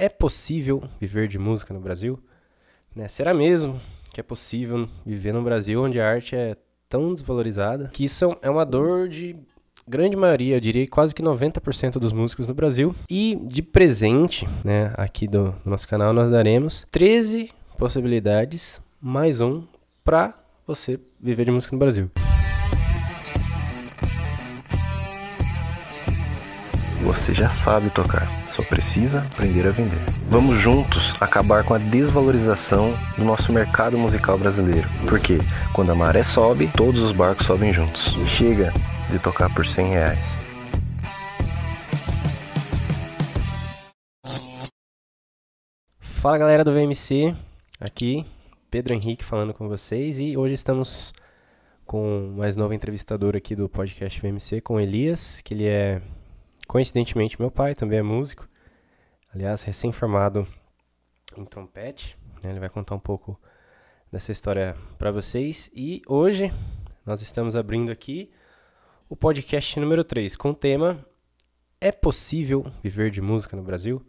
É possível viver de música no Brasil? Né? Será mesmo que é possível viver no Brasil onde a arte é tão desvalorizada que isso é uma dor de grande maioria, eu diria quase que 90% dos músicos no Brasil. E de presente, né, aqui do, do nosso canal, nós daremos 13 possibilidades mais um para você viver de música no Brasil. Você já sabe tocar, só precisa aprender a vender. Vamos juntos acabar com a desvalorização do nosso mercado musical brasileiro. Porque quando a maré sobe, todos os barcos sobem juntos. Chega de tocar por 100 reais. Fala galera do VMC, aqui Pedro Henrique falando com vocês e hoje estamos com mais novo entrevistador aqui do podcast VMC, com Elias, que ele é coincidentemente meu pai, também é músico, aliás, recém-formado em trompete, né? ele vai contar um pouco dessa história para vocês e hoje nós estamos abrindo aqui o podcast número 3 com o tema É possível viver de música no Brasil?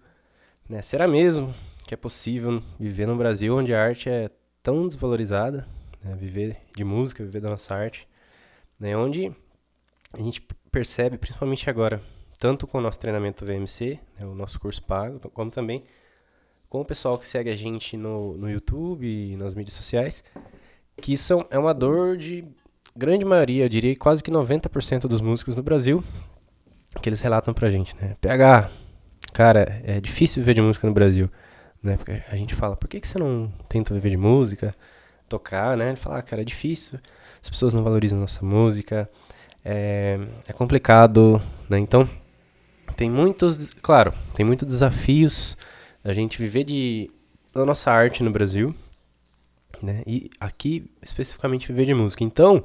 Né? Será mesmo que é possível viver no Brasil onde a arte é tão desvalorizada, né? viver de música, viver da nossa arte, né? onde a gente percebe, principalmente agora, tanto com o nosso treinamento VMC, né? o nosso curso pago, como também com o pessoal que segue a gente no, no YouTube e nas mídias sociais, que isso é uma dor de grande maioria, eu diria quase que 90% dos músicos no Brasil, que eles relatam pra gente, né? PH, cara, é difícil viver de música no Brasil, né? Porque a gente fala, por que, que você não tenta viver de música, tocar, né? Ele fala, ah, cara, é difícil, as pessoas não valorizam nossa música, é, é complicado, né? Então, tem muitos, claro, tem muitos desafios da gente viver de da nossa arte no Brasil, né? E aqui especificamente viver de música. Então,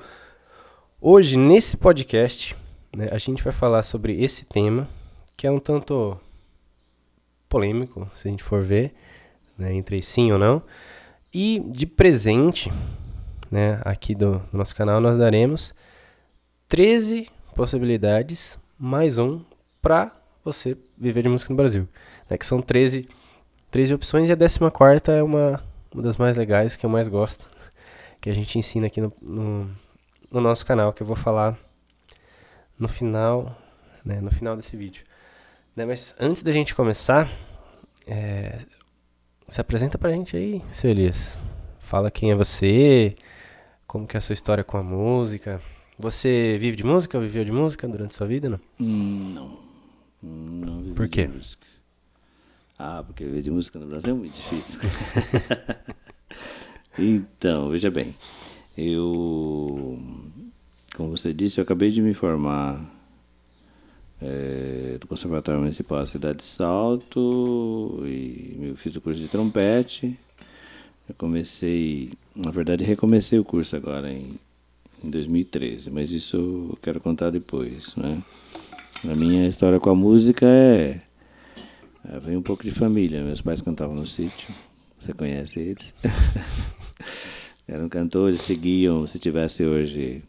hoje nesse podcast, né, a gente vai falar sobre esse tema que é um tanto polêmico, se a gente for ver, né, entre sim ou não. E de presente, né, aqui do, do nosso canal nós daremos 13 possibilidades mais um para você viver de música no Brasil, né, que são 13 13 opções e a 14 é uma uma das mais legais, que eu mais gosto, que a gente ensina aqui no, no, no nosso canal, que eu vou falar no final, né, no final desse vídeo. Né, mas antes da gente começar, é, se apresenta pra gente aí, seu Elias. Fala quem é você, como que é a sua história com a música. Você vive de música, viveu de música durante sua vida, não? Não. Não vivi Por quê? de música. Ah, porque viver de música no Brasil é muito difícil. então, veja bem. Eu, como você disse, eu acabei de me formar é, do Conservatório Municipal da Cidade de Salto e eu fiz o curso de trompete. Eu comecei, na verdade, recomecei o curso agora em, em 2013, mas isso eu quero contar depois, né? A minha história com a música é, é vem um pouco de família. Meus pais cantavam no sítio, você conhece eles? Eram cantores, seguiam, se tivesse hoje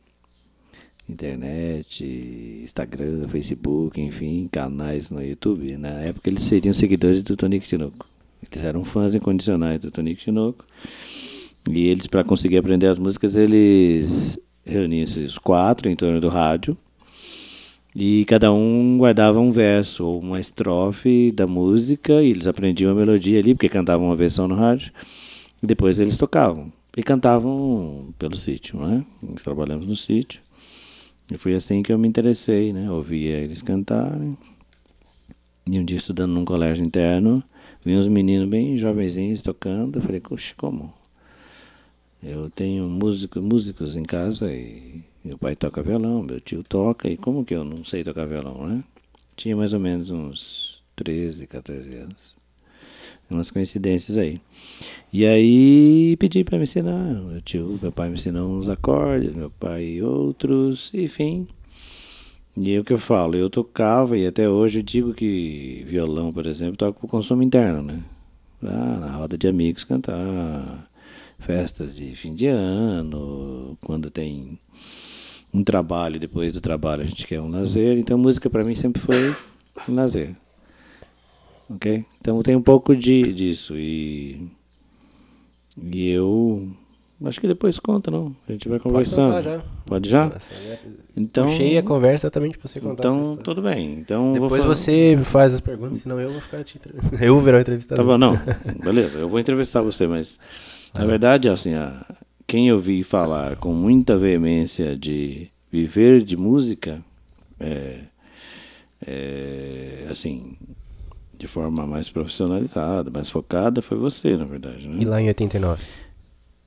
internet, Instagram, Facebook, enfim, canais no YouTube. Na época eles seriam seguidores do Tonico Tinoco. Eles eram fãs incondicionais do Tonico Tinoco. E eles, para conseguir aprender as músicas, eles reuniam-se os quatro em torno do rádio. E cada um guardava um verso ou uma estrofe da música. E eles aprendiam a melodia ali, porque cantavam uma versão no rádio. E depois eles tocavam. E cantavam pelo sítio, né? Nós trabalhamos no sítio. E foi assim que eu me interessei, né? Ouvia eles cantarem. E um dia estudando num colégio interno, vi uns meninos bem jovenzinhos tocando. Eu falei, puxa, como? Eu tenho músico, músicos em casa e meu pai toca violão, meu tio toca, e como que eu não sei tocar violão, né? Tinha mais ou menos uns 13, 14 anos. Umas coincidências aí. E aí pedi para me ensinar. Meu tio, meu pai me ensinou uns acordes, meu pai outros, enfim. E é o que eu falo, eu tocava e até hoje eu digo que violão, por exemplo, toco por consumo interno, né? Ah, na roda de amigos cantar, festas de fim de ano, quando tem um trabalho, depois do trabalho a gente quer um lazer. Então música para mim sempre foi um lazer. ok? Então tem um pouco de, disso e, e eu acho que depois conta, não? A gente vai conversando. Pode já. Pode já? Então, Puxei a conversa também para você contar Então, tudo bem. Então, Depois você faz as perguntas, senão eu vou ficar te Eu vou virar o entrevistador. Tá bom, não. Beleza, eu vou entrevistar você, mas na verdade, assim, a, quem eu vi falar com muita veemência de viver de música, é, é, assim, de forma mais profissionalizada, mais focada, foi você, na verdade. Né? E lá em 89?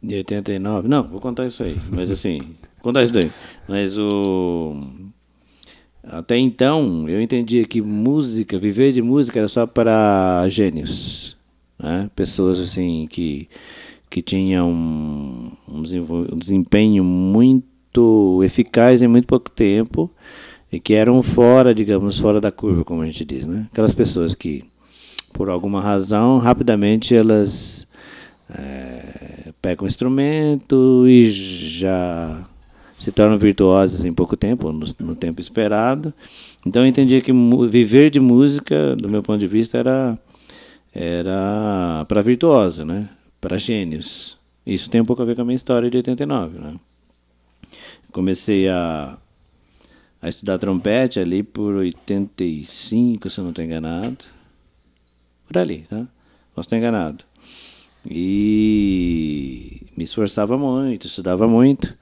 De 89? Não, vou contar isso aí. Mas assim, contar isso daí. Mas o. Até então, eu entendia que música, viver de música era só para gênios. Né? Pessoas assim que que tinha um, um desempenho muito eficaz em muito pouco tempo e que eram fora, digamos, fora da curva, como a gente diz, né? Aquelas pessoas que, por alguma razão, rapidamente elas é, pegam o instrumento e já se tornam virtuosas em pouco tempo, no, no tempo esperado. Então eu entendi que viver de música, do meu ponto de vista, era era para virtuosa, né? Para gênios. Isso tem um pouco a ver com a minha história de 89, né? Comecei a, a estudar trompete ali por 85, se eu não estou enganado. Por ali, tá? Posso estar enganado. E me esforçava muito, estudava muito.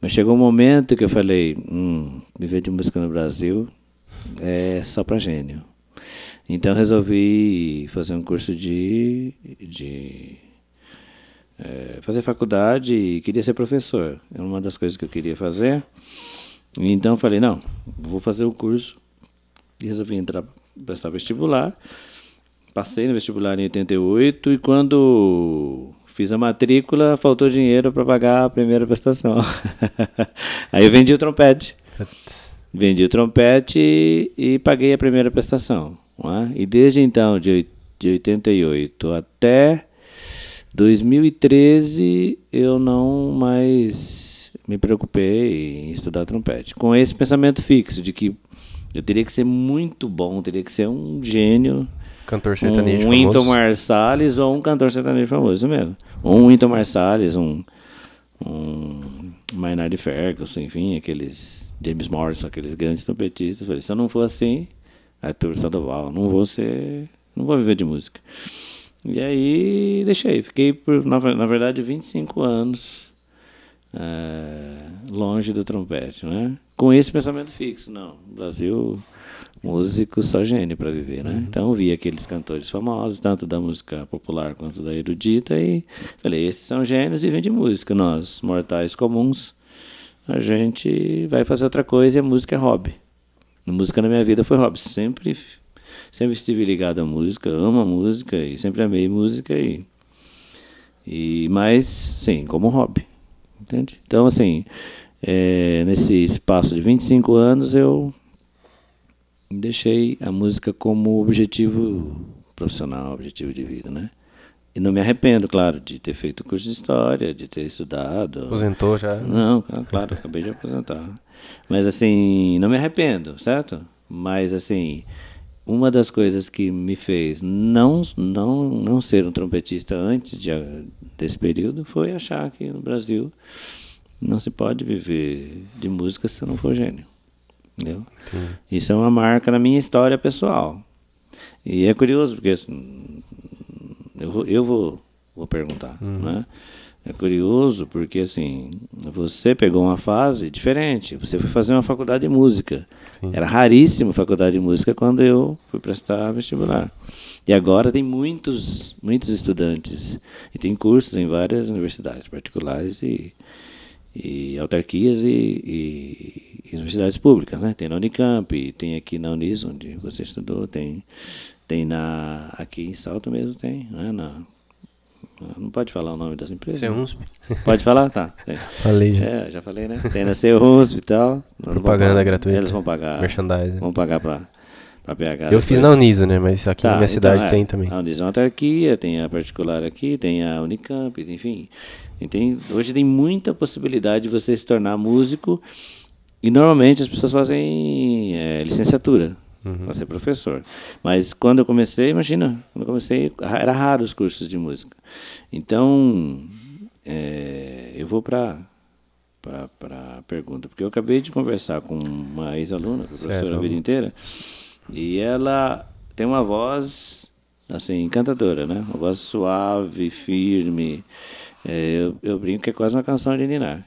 Mas chegou um momento que eu falei, hum, viver de música no Brasil é só para gênio. Então resolvi fazer um curso de, de é, fazer faculdade e queria ser professor. Era uma das coisas que eu queria fazer. Então falei, não, vou fazer o curso. E resolvi entrar, prestar vestibular. Passei no vestibular em 88 e quando fiz a matrícula, faltou dinheiro para pagar a primeira prestação. Aí eu vendi o trompete. Vendi o trompete e, e paguei a primeira prestação. É? E desde então, de, de 88 até 2013 eu não mais me preocupei em estudar trompete. Com esse pensamento fixo de que eu teria que ser muito bom, teria que ser um gênio. Cantor sertanejo um Winton Marsalis ou um cantor sertanejo famoso mesmo. Um Winton Marsalis, um, um Maynard Ferguson, enfim, aqueles James Morrison, aqueles grandes trompetistas. Falei, se eu não for assim, Arthur Sandoval, não vou ser, não vou viver de música. E aí deixei, fiquei por, na, na verdade, 25 anos é, longe do trompete, né? Com esse pensamento fixo, não, Brasil, músico só gênio para viver, né? Uhum. Então vi aqueles cantores famosos, tanto da música popular quanto da erudita, e falei, esses são gênios e vêm de música, nós, mortais comuns, a gente vai fazer outra coisa e a música é hobby. A música na minha vida foi hobby, sempre sempre estive ligado à música, amo a música e sempre amei música e e mas sim, como hobby. Entende? Então assim, é, nesse espaço de 25 anos eu deixei a música como objetivo profissional, objetivo de vida, né? E não me arrependo, claro, de ter feito curso de história, de ter estudado. Aposentou já? Não, claro, acabei de aposentar. Mas assim, não me arrependo, certo? Mas assim, uma das coisas que me fez não, não, não ser um trompetista antes de, desse período foi achar que no Brasil não se pode viver de música se não for gênio. Entendeu? Isso é uma marca na minha história pessoal. E é curioso, porque eu, eu vou, vou perguntar. Uhum. Né? É curioso porque assim, você pegou uma fase diferente. Você foi fazer uma faculdade de música. Sim. Era raríssimo faculdade de música quando eu fui prestar vestibular. E agora tem muitos, muitos estudantes e tem cursos em várias universidades particulares e, e autarquias e, e, e universidades públicas, né? Tem na Unicamp, tem aqui na Unis onde você estudou, tem tem na aqui em Salto mesmo tem, né? Na não pode falar o nome das empresas? Ceusp. Pode falar? Tá. Falei já. É, já falei, né? Tem na Ceusp e tal. Propaganda gratuita. Eles vão pagar. Merchandising. Vão pagar pra, pra PH. Eu fiz na Uniso, né? Mas aqui tá, na minha então, cidade é, tem também. A Uniso é uma autarquia, tem a particular aqui, tem a Unicamp, enfim. Tem, hoje tem muita possibilidade de você se tornar músico. E normalmente as pessoas fazem é, licenciatura. Uhum. para ser professor. Mas quando eu comecei, imagina, quando eu comecei, era raro os cursos de música. Então, é, eu vou para para a pergunta, porque eu acabei de conversar com uma ex-aluna, professora Certo. a vida inteira, e ela tem uma voz assim encantadora, né? Uma voz suave, firme. É, eu, eu brinco que é quase uma canção de Ninar.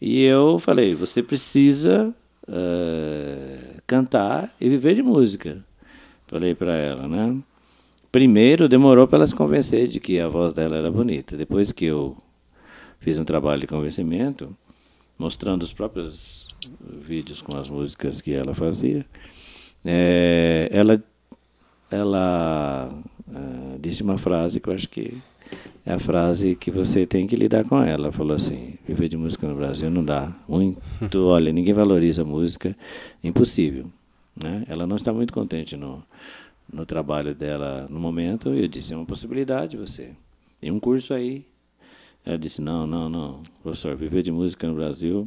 E eu falei, você precisa eh, cantar e viver de música. Falei para ela, né? Primeiro demorou para ela se convencer de que a voz dela era bonita. Depois que eu fiz um trabalho de convencimento, mostrando os próprios vídeos com as músicas que ela fazia, eh, ela ela ah, disse uma frase que eu acho que é a frase que você tem que lidar com ela. Falou assim: viver de música no Brasil não dá muito. Olha, ninguém valoriza a música, impossível. Né? Ela não está muito contente no, no trabalho dela no momento. E eu disse: é uma possibilidade você. Tem um curso aí. Ela disse: não, não, não, professor, viver de música no Brasil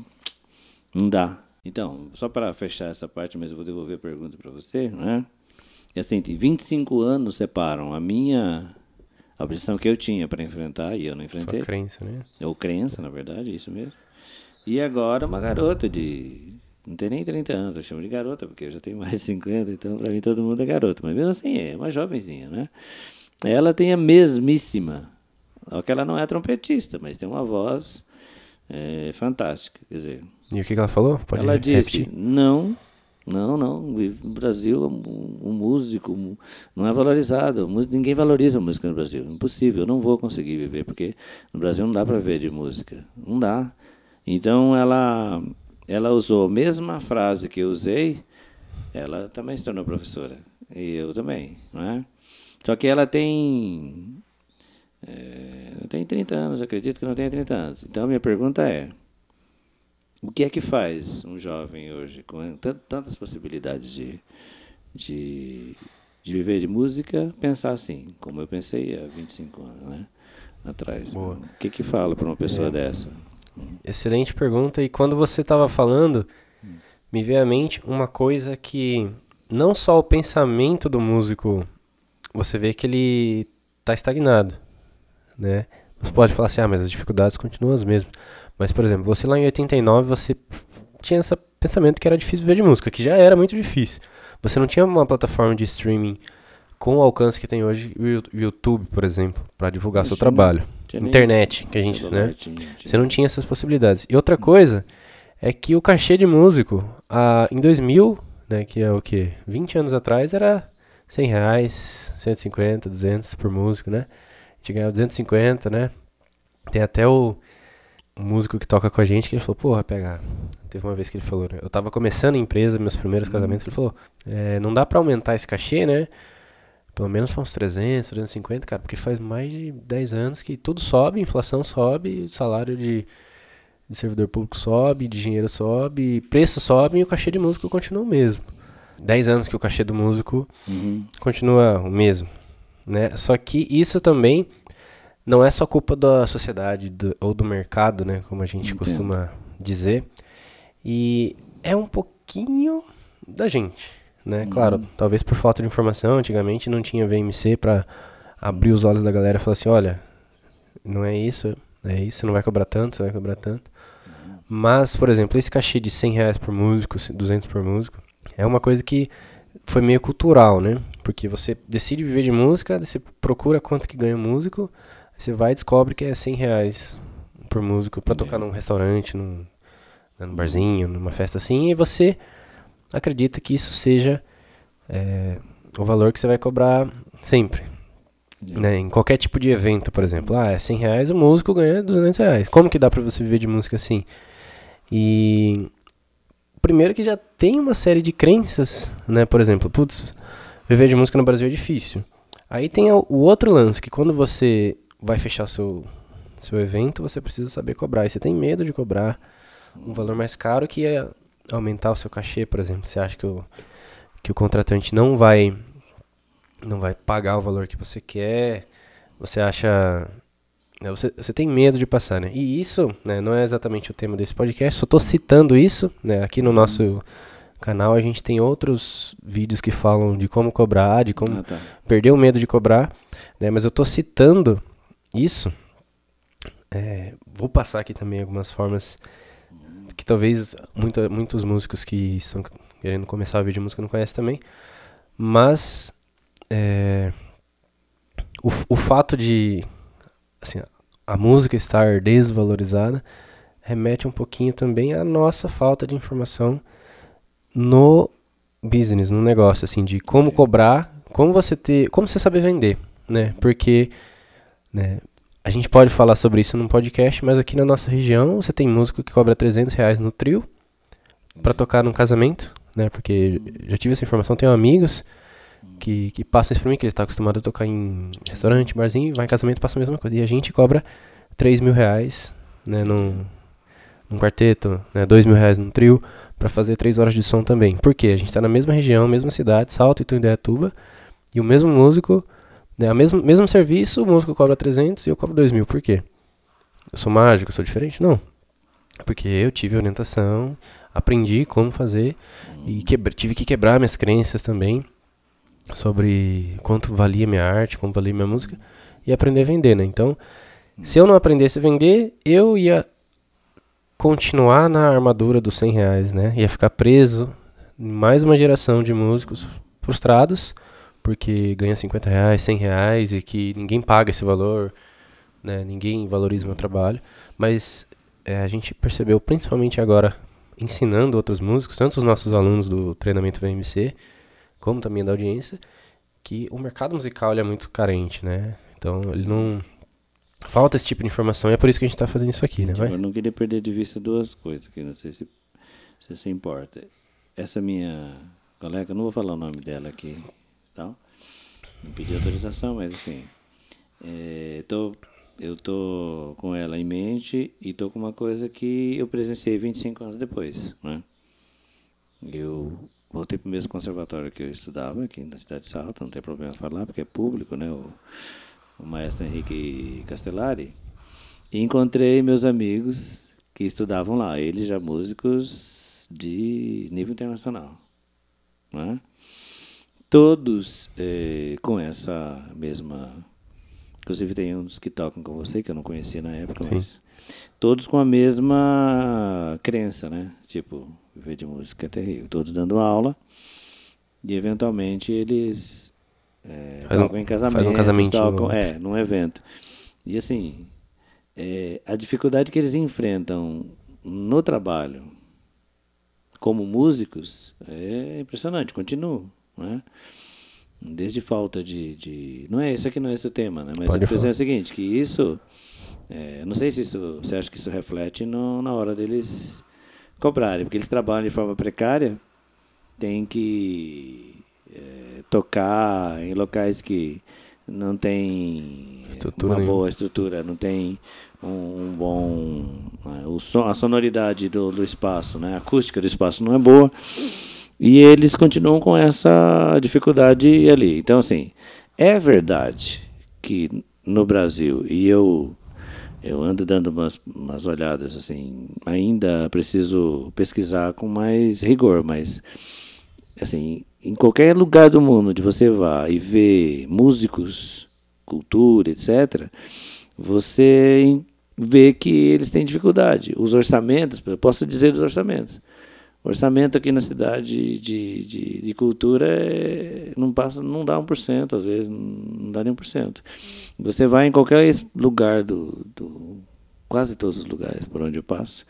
não dá. Então, só para fechar essa parte, mas eu vou devolver a pergunta para você, né? E assim, tem 25 anos separam a minha a objeção que eu tinha para enfrentar e eu não enfrentei. Sua crença, né? Ou crença, na verdade, isso mesmo. E agora uma garota de. Não tem nem 30 anos, eu chamo de garota, porque eu já tenho mais de 50, então para mim todo mundo é garoto. Mas mesmo assim, é uma jovenzinha, né? Ela tem a mesmíssima. Só que ela não é trompetista, mas tem uma voz é, fantástica. Quer dizer, E o que, ela falou? Pode ela disse: repetir? não, não, não. No Brasil, um, um músico não é valorizado. O Ninguém valoriza a música no Brasil. Impossível. Eu não vou conseguir viver, porque no Brasil não dá para ver de música. Não dá. Então ela, ela usou a mesma frase que eu usei. Ela também se tornou professora. E eu também, não é? Só que ela tem. É, tem 30 anos, acredito que não tenha 30 anos. Então minha pergunta é. O que é que faz um jovem hoje, com tan- tantas possibilidades de, de, de viver de música, pensar assim, como eu pensei há 25 anos né, atrás? Boa. O que que fala para uma pessoa dessa? Excelente pergunta. E quando você estava falando, me veio à mente uma coisa que não só o pensamento do músico, você vê que ele está estagnado, né? Você pode falar assim, ah, mas as dificuldades continuam as mesmas. Mas, por exemplo, você lá em 89, você tinha esse pensamento que era difícil viver de música, que já era muito difícil. Você não tinha uma plataforma de streaming com o alcance que tem hoje o YouTube, por exemplo, para divulgar seu tinha. trabalho. Tinha Internet, que a gente, né? tinha- Você não tinha essas possibilidades. E outra coisa é que o cachê de músico, ah, em 2000, né, que é o que? 20 anos atrás, era 100 reais, 150, 200 por músico, né? A gente ganhava 250, né? Tem até o músico que toca com a gente que ele falou, porra, pega. Teve uma vez que ele falou, né? Eu tava começando a empresa, meus primeiros casamentos, ele falou, é, não dá pra aumentar esse cachê, né? Pelo menos para uns 300, 350, cara, porque faz mais de 10 anos que tudo sobe, inflação sobe, salário de, de servidor público sobe, de dinheiro sobe, preço sobe e o cachê de músico continua o mesmo. 10 anos que o cachê do músico Uhum. continua o mesmo, né? Só que isso também não é só culpa da sociedade do- ou do mercado, né? Como a gente Entendo. costuma dizer. E é um pouquinho da gente, né? Claro, talvez por falta de informação, antigamente não tinha VMC para abrir os olhos da galera e falar assim, olha, não é isso, é isso, você não vai cobrar tanto, você vai cobrar tanto. Mas, por exemplo, esse cachê de 100 reais por músico, 200 por músico, é uma coisa que foi meio cultural, né? Porque você decide viver de música, você procura quanto que ganha o músico, você vai e descobre que é 100 reais por músico pra tocar num restaurante, num, num barzinho, numa festa assim, e você acredita que isso seja é, o valor que você vai cobrar sempre. Né? Em qualquer tipo de evento, por exemplo. Ah, é 100 reais, o músico ganha 200 reais. Como que dá pra você viver de música assim? E primeiro que já tem uma série de crenças, né? Por exemplo, putz, viver de música no Brasil é difícil. Aí tem o outro lance, que quando você vai fechar seu, seu evento, você precisa saber cobrar. E você tem medo de cobrar um valor mais caro que é aumentar o seu cachê, por exemplo. Você acha que o, que o contratante não vai não vai pagar o valor que você quer. Você acha né, Você, você tem medo de passar, né? E isso né, não é exatamente o tema desse podcast, só estou citando isso né, aqui no nosso canal a gente tem outros vídeos que falam de como cobrar, de como Ah, tá. perder o medo de cobrar, né? Mas eu tô citando isso. é, vou passar aqui também algumas formas que talvez muita, muitos músicos que estão querendo começar a ver de música não conhecem também. Mas é, o, o fato de assim, a música estar desvalorizada remete um pouquinho também à nossa falta de informação no business, no negócio, assim, de como cobrar, como você ter, como você saber vender, né? Porque, né, a gente pode falar sobre isso num podcast, mas aqui na nossa região você tem músico que cobra 300 reais no trio para tocar num casamento, né? Porque já tive essa informação, tenho amigos que, que passam isso pra mim, que eles estão acostumados a tocar em restaurante, barzinho, vai em casamento, passa a mesma coisa. E a gente cobra 3 mil reais, né, num, num quarteto, né, 2 mil reais num trio, pra fazer 3 horas de som também. Por quê? A gente tá na mesma região, mesma cidade, Salto e Tuiutuba, e o mesmo músico, né, mesmo, mesmo serviço, o músico cobra 300 e eu cobro 2 mil. Por quê? Eu sou mágico, sou diferente? Não. Porque eu tive orientação, aprendi como fazer e quebra- tive que quebrar minhas crenças também sobre quanto valia minha arte, como valia minha música e aprender a vender, né? Então, se eu não aprendesse a vender, eu ia continuar na armadura dos 100 reais, né? Ia ficar preso em mais uma geração de músicos frustrados porque ganha 50 reais, 100 reais e que ninguém paga esse valor, né? Ninguém valoriza o meu trabalho. Mas é, a gente percebeu, principalmente agora, ensinando outros músicos, tanto os nossos alunos do treinamento VMC, como também da audiência, que o mercado musical é muito carente, né? Então ele não falta esse tipo de informação e é por isso que a gente está fazendo isso aqui, né? Tipo, Vai? eu não queria perder de vista duas coisas, que não sei se se, se importa. Essa minha colega, não vou falar o nome dela aqui, tal. Não pedi autorização, mas assim, é, tô, eu tô com ela em mente e tô com uma coisa que eu presenciei 25 anos depois, né? Eu voltei para o mesmo conservatório que eu estudava, aqui na cidade de Salto, não tem problema falar, porque é público, né? O, o maestro Henrique Castellari. E encontrei meus amigos que estudavam lá, eles já músicos de nível internacional. Né? Todos eh, com essa mesma. Inclusive, tem uns que tocam com você, que eu não conhecia na época, Sim. mas. Todos com a mesma crença, né? Tipo, viver de música é terrível. Todos dando aula. E eventualmente eles eh, Faz um- tocam em casamento. faz um casamentinho tocam, ou É, num evento. E assim, é, a dificuldade que eles enfrentam no trabalho como músicos é impressionante, continuo, né? Desde falta de, de... Não é, isso aqui não é esse o tema, né? Mas Pode estou dizendo falar. o seguinte, que isso... é, não sei se isso, você acha que isso reflete no, na hora deles cobrarem, porque eles trabalham de forma precária, tem que é, tocar em locais que não tem Estrutura uma nenhuma. boa estrutura, não tem um, um bom né, o som, a sonoridade do, do espaço, né, a acústica do espaço não é boa e eles continuam com essa dificuldade ali. Então assim, é verdade que no Brasil e eu eu ando dando umas, umas olhadas assim, ainda preciso pesquisar com mais rigor, mas assim, em qualquer lugar do mundo onde você vá e vê músicos, cultura, etc., você vê que eles têm dificuldade. Os orçamentos, eu posso dizer dos orçamentos. O orçamento aqui na cidade de, de, de cultura é- não passa, não dá 1%, às vezes, não dá nem 1%. Você vai em qualquer lugar do, do quase todos os lugares por onde eu passo,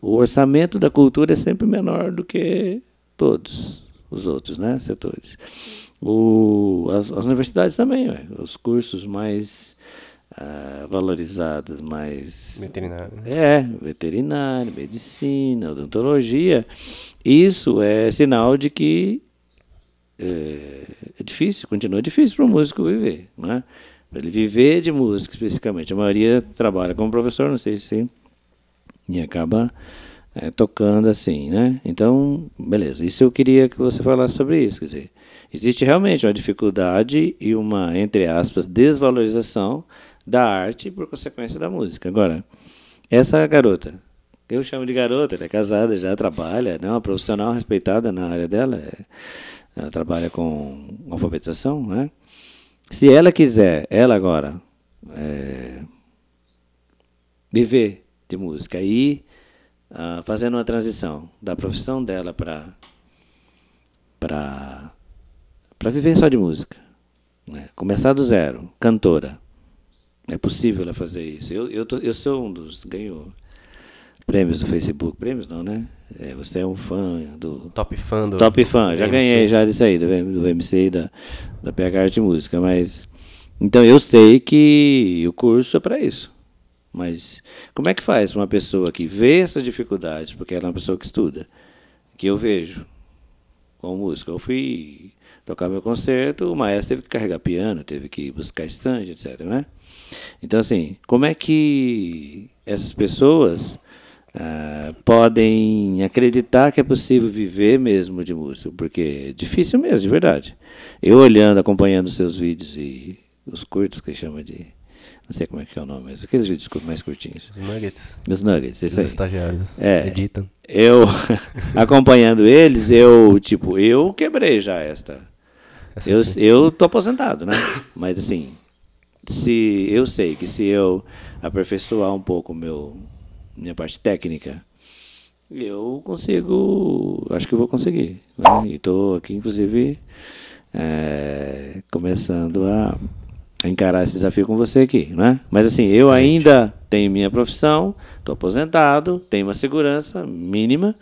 o orçamento da cultura é sempre menor do que todos os outros né, setores. O, as, as universidades também, os cursos mais ah, valorizados, mais Veterinário. né? é, veterinário, medicina, odontologia. Isso é sinal de que é, é difícil, continua difícil para o músico viver. Né? Para ele viver de música especificamente. A maioria trabalha como professor, não sei se. E acaba é, tocando assim, né? Então, beleza. Isso eu queria que você falasse sobre isso. Quer dizer, existe realmente uma dificuldade e uma, entre aspas, desvalorização da arte por consequência da música. Agora, essa garota Eu chamo de garota, ela é casada, já trabalha, né? Uma profissional respeitada na área dela. é- Ela trabalha com alfabetização, né? Se ela quiser, ela agora, é, viver de música e ah, fazendo uma transição da profissão dela para para para viver só de música, né? começar do zero, cantora, é possível ela fazer isso. Eu eu, tô- eu sou um dos ganho prêmios do Facebook, prêmios não, né? É, você é um fã do Top fã do. Top fã, já do ganhei MC. já disso aí, do, do MC e da, da PH Arte Música, mas. Então eu sei que o curso é para isso. Mas como é que faz uma pessoa que vê essas dificuldades, porque ela é uma pessoa que estuda, que eu vejo com música. Eu fui tocar meu concerto, o maestro teve que carregar piano, teve que buscar stand, etc. Né? Então, assim, como é que essas pessoas ah, podem acreditar que é possível viver mesmo de música? Porque é difícil mesmo, de verdade. Eu olhando, acompanhando os seus vídeos e os curtos que chama de. Não sei como é que é o nome, mas aqueles vídeos mais curtinhos. Os nuggets. Os nuggets, Os isso aí. estagiários. É. Editam. Eu, acompanhando eles, eu, tipo, eu quebrei já esta. Essa Eu, aqui. eu tô aposentado, né? Mas assim, se eu sei que se eu aperfeiçoar um pouco meu minha parte técnica, eu consigo, acho que eu vou conseguir. Né? E tô aqui, inclusive, é, começando a, a encarar esse desafio com você aqui, né? Mas assim, eu ainda tenho minha profissão, tô aposentado, tenho uma segurança mínima.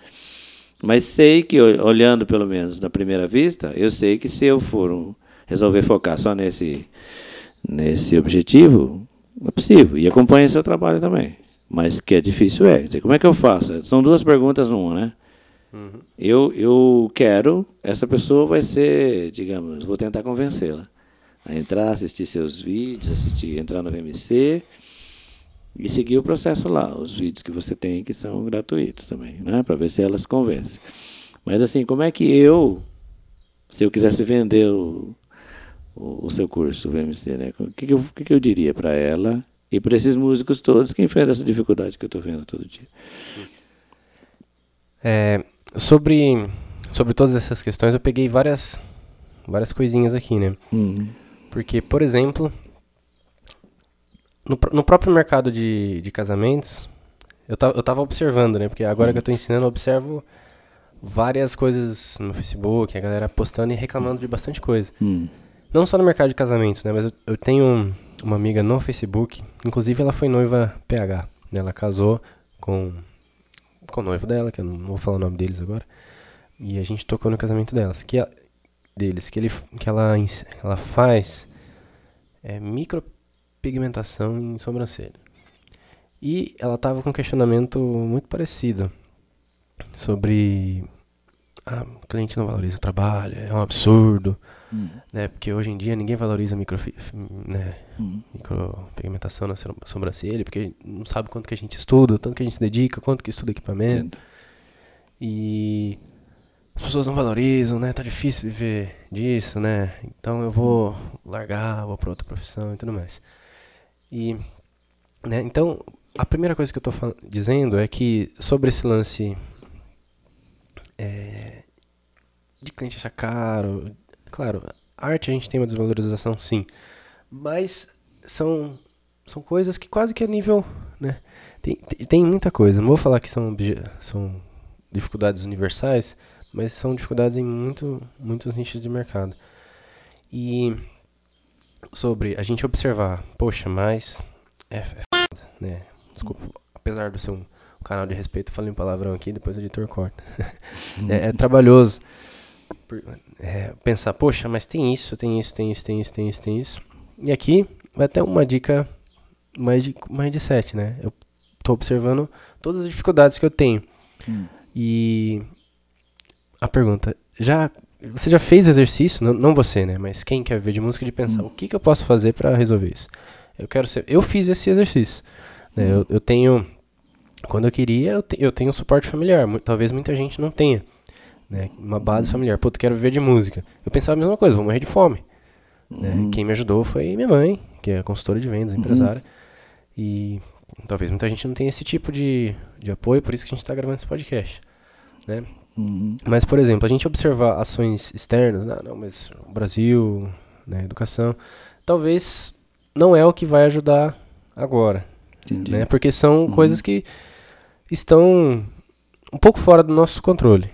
Mas sei que, ol- olhando pelo menos na primeira vista, eu sei que se eu for um- resolver focar só nesse, nesse objetivo, é possível. E acompanho seu trabalho também. Mas que é difícil é. Dizer, como é que eu faço? São duas perguntas numa, né? Eu, eu quero, essa pessoa vai ser, digamos, vou tentar convencê-la a entrar, assistir seus vídeos, assistir, entrar no VMC e seguir o processo lá, os vídeos que você tem que são gratuitos também, né? Para ver se ela se convence. Mas assim, como é que eu, se eu quisesse vender o, o, o seu curso, o VMC, né? O que, que, eu, que, que eu diria para ela e para esses músicos todos que enfrentam essa dificuldade que eu estou vendo todo dia? É, sobre, sobre todas essas questões, eu peguei várias, várias coisinhas aqui, né? Hum, Porque, por exemplo, no, no próprio mercado de, de casamentos, eu, ta, eu tava observando, né? Porque agora que eu tô ensinando, eu observo várias coisas no Facebook, a galera postando e reclamando de bastante coisa. hum, Não só no mercado de casamento, né? Mas eu, eu tenho uma amiga no Facebook, inclusive ela foi noiva PH. né? Ela casou com, com o noivo dela, que eu não vou falar o nome deles agora. E a gente tocou no casamento delas, que ela- deles, que, ele, que ela, ela faz é, micropigmentação em sobrancelha. E ela tava com um questionamento muito parecido sobre ah, o cliente não valoriza o trabalho, é um absurdo hum, né? Porque hoje em dia ninguém valoriza micro, né? hum. micropigmentação na so- sobrancelha, porque não sabe quanto que a gente estuda, tanto que a gente se dedica, quanto que estuda equipamento. Entendo. E as pessoas não valorizam, né? Tá difícil viver disso, né? Então eu vou largar, vou para outra profissão e tudo mais. E, né? Então, a primeira coisa que eu fal- dizendo é que sobre esse lance é, de cliente achar caro, claro, arte a gente tem uma desvalorização, sim, mas são são coisas que quase que a nível, né? Tem, tem, tem muita coisa. Não vou falar que são são dificuldades universais, mas são dificuldades em muito, muitos nichos de mercado. E sobre a gente observar, poxa, mas é, é foda, né? Desculpa, apesar do ser um canal de respeito, falei um palavrão aqui, depois o editor corta. é, é trabalhoso é, pensar, poxa, mas tem isso, tem isso, tem isso, tem isso, tem isso, tem isso. E aqui vai até uma dica mais de, mais de sete, né? Eu tô observando todas as dificuldades que eu tenho. Hum. E a pergunta, já você já fez o exercício, não, não você, né, mas quem quer ver de música de pensar, Hum. o que, que eu posso fazer para resolver isso? Eu quero ser, eu fiz esse exercício, né? Eu, eu tenho quando eu queria, eu, te- eu tenho um suporte familiar, talvez muita gente não tenha, né? Uma base familiar. Pô, eu quero viver de música. Eu pensava a mesma coisa, vou morrer de fome. Né? Uhum. Quem me ajudou foi minha mãe, que é consultora de vendas, empresária. E talvez muita gente não tenha esse tipo de, de apoio, por isso que a gente está gravando esse podcast, né? Uhum. Mas, por exemplo, a gente observar ações externas, não, não mas o Brasil, né, educação, talvez não é o que vai ajudar agora, Entendi. né? Porque são Uhum. coisas que estão um pouco fora do nosso controle,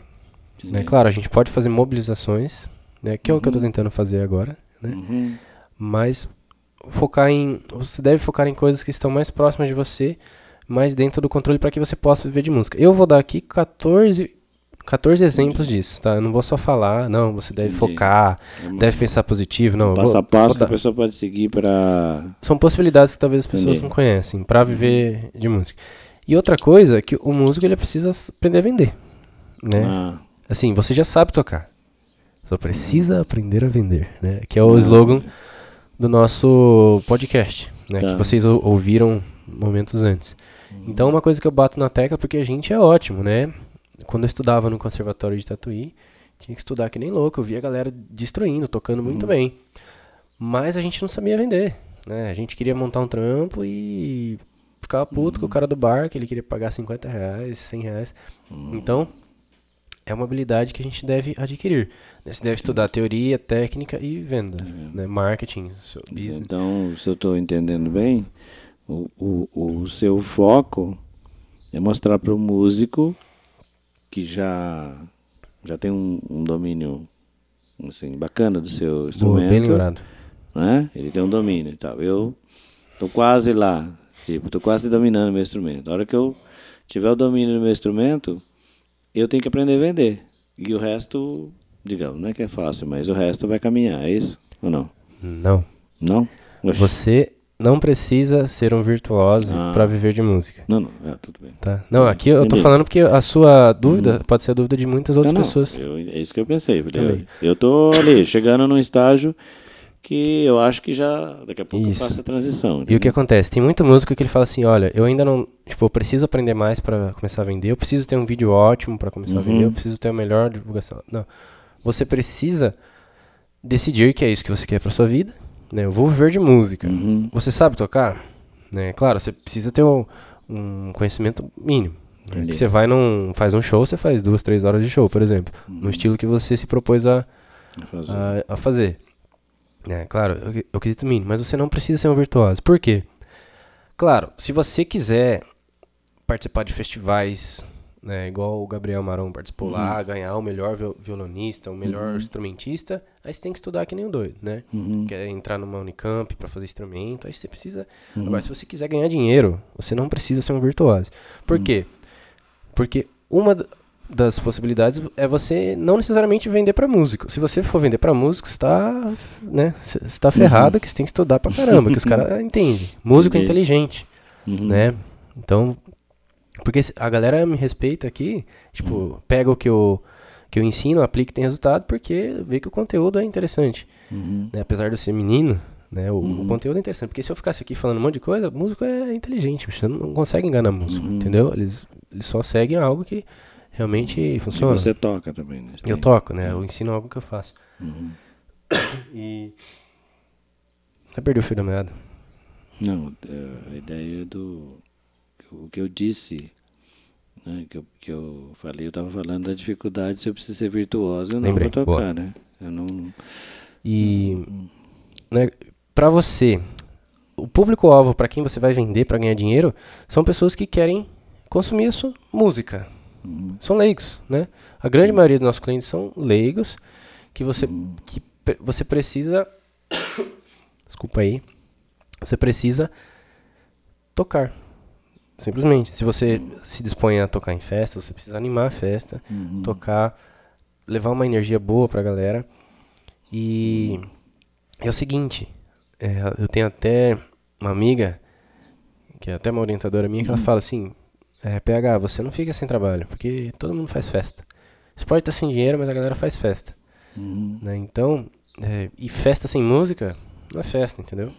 né? Entendi. Claro, a gente pode fazer mobilizações, né, que é o que eu estou Uhum. tentando fazer agora, né? Uhum. mas focar em você deve focar em coisas que estão mais próximas de você, mais dentro do controle para que você possa viver de música. Eu vou dar aqui 14 14 exemplos disso, tá? Eu não vou só falar, não, você deve Entendi. focar, deve pensar positivo, não. passo vou- a passo que a pessoa pode seguir para. São possibilidades que talvez as pessoas Entendi. não conhecem para viver de música. E outra coisa é que o músico ele precisa aprender a vender, né? Ah, Assim, você já sabe tocar. Só precisa aprender a vender, né? Que é o ah, slogan do nosso podcast, né? Tá. Que vocês ou- ouviram momentos antes. Então, uma coisa que eu bato na tecla, porque a gente é ótimo, né? Quando eu estudava no conservatório de Tatuí, tinha que estudar que nem louco. Eu via a galera destruindo, tocando muito Uhum. bem. Mas a gente não sabia vender, né? A gente queria montar um trampo e ficava puto com Uhum. o cara do bar, que ele queria pagar 50 reais, 100 reais. Uhum. Então, é uma habilidade que a gente deve adquirir. né? Você deve estudar teoria, técnica e venda, Uhum. né? Marketing, seu business. Então, se eu estou entendendo bem, o, o, o seu foco é mostrar para o músico que já, já tem um, um domínio assim, bacana do seu Boa, instrumento. bem lembrado. né? Ele tem um domínio e tal. Eu tô quase lá, tipo, tô quase dominando meu instrumento. A hora que eu tiver o domínio do meu instrumento, eu tenho que aprender a vender. E o resto, digamos, não é que é fácil, mas o resto vai caminhar, é isso? Ou não? Não. Não? Oxe. Você não precisa ser um virtuoso Ah. para viver de música, Não, não, é, tudo bem. tá? Não, aqui eu tô Entendi. falando porque a sua dúvida pode ser a dúvida de muitas outras Não, não, pessoas. eu- é isso que eu pensei. Eu, eu tô ali, chegando num estágio que eu acho que já, daqui a pouco Isso. eu faço a transição. E o entendeu? que acontece? Tem muito músico que ele fala assim, olha, eu ainda não, tipo, eu preciso aprender mais para começar a vender, eu preciso ter um vídeo ótimo para começar a Uhum. vender, eu preciso ter a melhor divulgação. Não. Você precisa decidir que é isso que você quer para sua vida, né? Eu vou viver de música. Uhum. Você sabe tocar? Né? Claro, você precisa ter um, um conhecimento mínimo. né? Que você vai num, faz um show, você faz duas, três horas de show, por exemplo, Uhum. no estilo que você se propôs a, Vou fazer. a, a fazer. É, claro, eu, eu quesito mínimo, mas você não precisa ser um virtuoso. Por quê? Claro, se você quiser participar de festivais, né, igual o Gabriel Marão participou lá, ganhar o melhor viol- violonista, o melhor instrumentista, aí você tem que estudar que nem um doido, né? Uhum. Quer entrar numa Unicamp para fazer instrumento, aí você precisa. Uhum. Agora, se você quiser ganhar dinheiro, você não precisa ser um virtuoso. Por quê? Porque uma das possibilidades é você não necessariamente vender para músico. Se você for vender para músico, tá, né, você está ferrado que você tem que estudar pra caramba, que os caras entendem. Músico é inteligente, Uhum. né? Então, porque a galera me respeita aqui, tipo, pega o que eu que eu ensino, aplica e tem resultado, porque vê que o conteúdo é interessante Uhum. né, apesar de eu ser menino, né, o, o Uhum. conteúdo é interessante. Porque se eu ficasse aqui falando um monte de coisa, músico é inteligente, você não consegue enganar músico, Uhum. entendeu? Eles, eles só seguem algo que realmente E funciona. você toca também, né? Eu toco, né? Eu ensino algo que eu faço. Uhum. E. Já perdi o fio da meada. Não, é, a ideia do. O que eu disse, né, que, eu, que eu falei, eu estava falando da dificuldade se eu preciso ser virtuoso ou não para tocar, boa. né? Eu não. E. Né, pra você, o público-alvo para quem você vai vender para ganhar dinheiro são pessoas que querem consumir a sua música. Uhum. São leigos, né? A grande maioria dos nossos clientes são leigos que você Uhum. que pre- você precisa desculpa aí você precisa tocar simplesmente se você se dispõe a tocar em festa você precisa animar a festa Uhum. tocar levar uma energia boa pra galera e é o seguinte é, eu tenho até uma amiga que é até uma orientadora minha que ela fala assim é, PH você não fica sem trabalho porque todo mundo faz festa você pode estar sem dinheiro mas a galera faz festa Uhum. né? Então, é, e festa sem música não é festa, entendeu?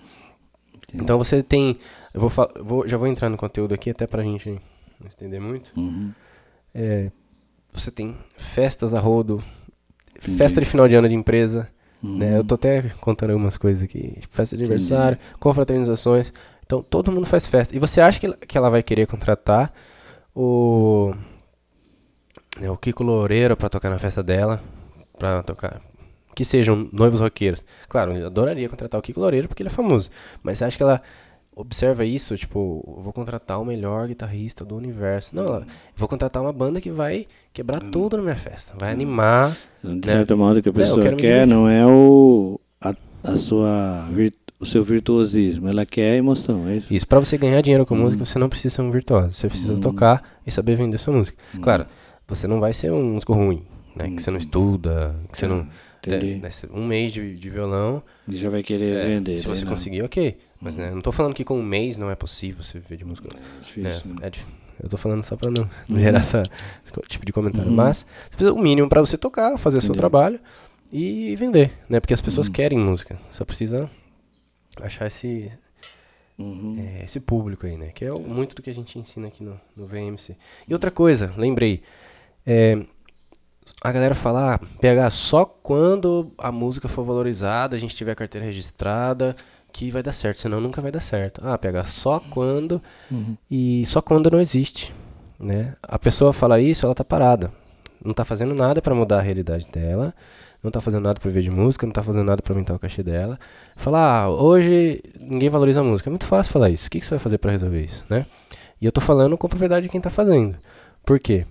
Entendi. Então você tem, eu vou, vou- já vou entrar no conteúdo aqui até pra gente não estender muito. Uhum. É, você tem festas a rodo, Entendi. festa de final de ano de empresa, né? Uhum. Eu tô até contando algumas coisas aqui, festa de aniversário, confraternizações, Então todo mundo faz festa. E você acha que, que ela vai querer contratar o, né, o Kiko Loureiro para tocar na festa dela? Pra tocar. Que sejam noivos roqueiros. Claro, eu adoraria contratar o Kiko Loureiro porque ele é famoso. Mas você acha que ela observa isso, tipo, vou contratar o melhor guitarrista do universo. Não, ela, vou contratar uma banda que vai quebrar Hum. tudo na minha festa, vai animar. De né? certo modo, o que a É, pessoa me quer não é o, a, a sua, vir- o seu virtuosismo, ela quer a emoção, é isso? Isso, pra você ganhar dinheiro com Hum. música, você não precisa ser um virtuoso, você precisa Hum. tocar e saber vender sua música. Hum. Claro, você não vai ser um músico ruim, né? Hum. Que você não estuda, que você não. Né, né, um mês de, de violão. Ele já vai querer é, vender. se você não. conseguir, ok. Mas né, não tô falando que com um mês não é possível você viver de música. É difícil, né? né? É dif- eu tô falando só pra não, não Uhum. gerar essa, esse tipo de comentário. Uhum. Mas você precisa o mínimo pra você tocar, fazer o seu trabalho e vender, né? Porque as pessoas Uhum. querem música. Só precisa achar esse, Uhum. é, esse público aí, né? Que é muito do que a gente ensina aqui no, no VMC. E outra coisa, lembrei. é, a galera fala, ah, PH, só quando a música for valorizada, a gente tiver a carteira registrada, que vai dar certo, senão nunca vai dar certo. Ah, PH, só quando Uhum. e só quando não existe, né? A pessoa fala isso, ela tá parada. Não tá fazendo nada pra mudar a realidade dela, não tá fazendo nada pra viver de música, não tá fazendo nada pra aumentar o cachê dela. Falar, ah, hoje ninguém valoriza a música. É muito fácil falar isso. O que, que você vai fazer pra resolver isso, né? E eu tô falando com propriedade de quem tá fazendo. Por quê?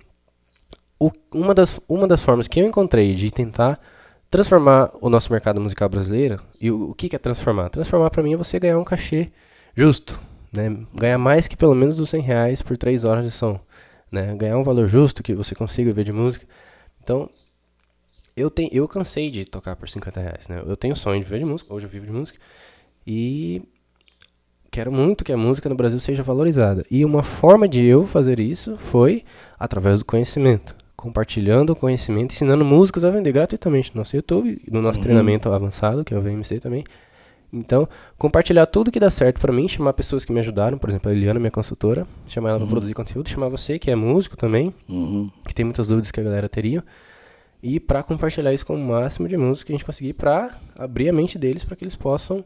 O- uma, das, uma das formas que eu encontrei de tentar transformar o nosso mercado musical brasileiro, e o, o que, que é transformar? Transformar pra mim é você ganhar um cachê justo, né? Ganhar mais que pelo menos dos 100 reais por 3 horas de som, né? Ganhar um valor justo que você consiga viver de música. Então, eu, tenho, eu cansei de tocar por 50 reais, né? Eu tenho sonho de viver de música, hoje eu vivo de música, e quero muito que a música no Brasil seja valorizada. E uma forma de eu fazer isso foi através do conhecimento. Compartilhando o conhecimento, ensinando músicos a vender gratuitamente no nosso YouTube, no nosso Uhum. treinamento avançado, que é o VMC também. Então, compartilhar tudo que dá certo pra mim, chamar pessoas que me ajudaram, por exemplo, a Eliana, minha consultora, chamar ela Uhum. produzir conteúdo, chamar você, que é músico também, Uhum. que tem muitas dúvidas que a galera teria, e pra compartilhar isso com o máximo de músicos que a gente conseguir pra abrir a mente deles para que eles possam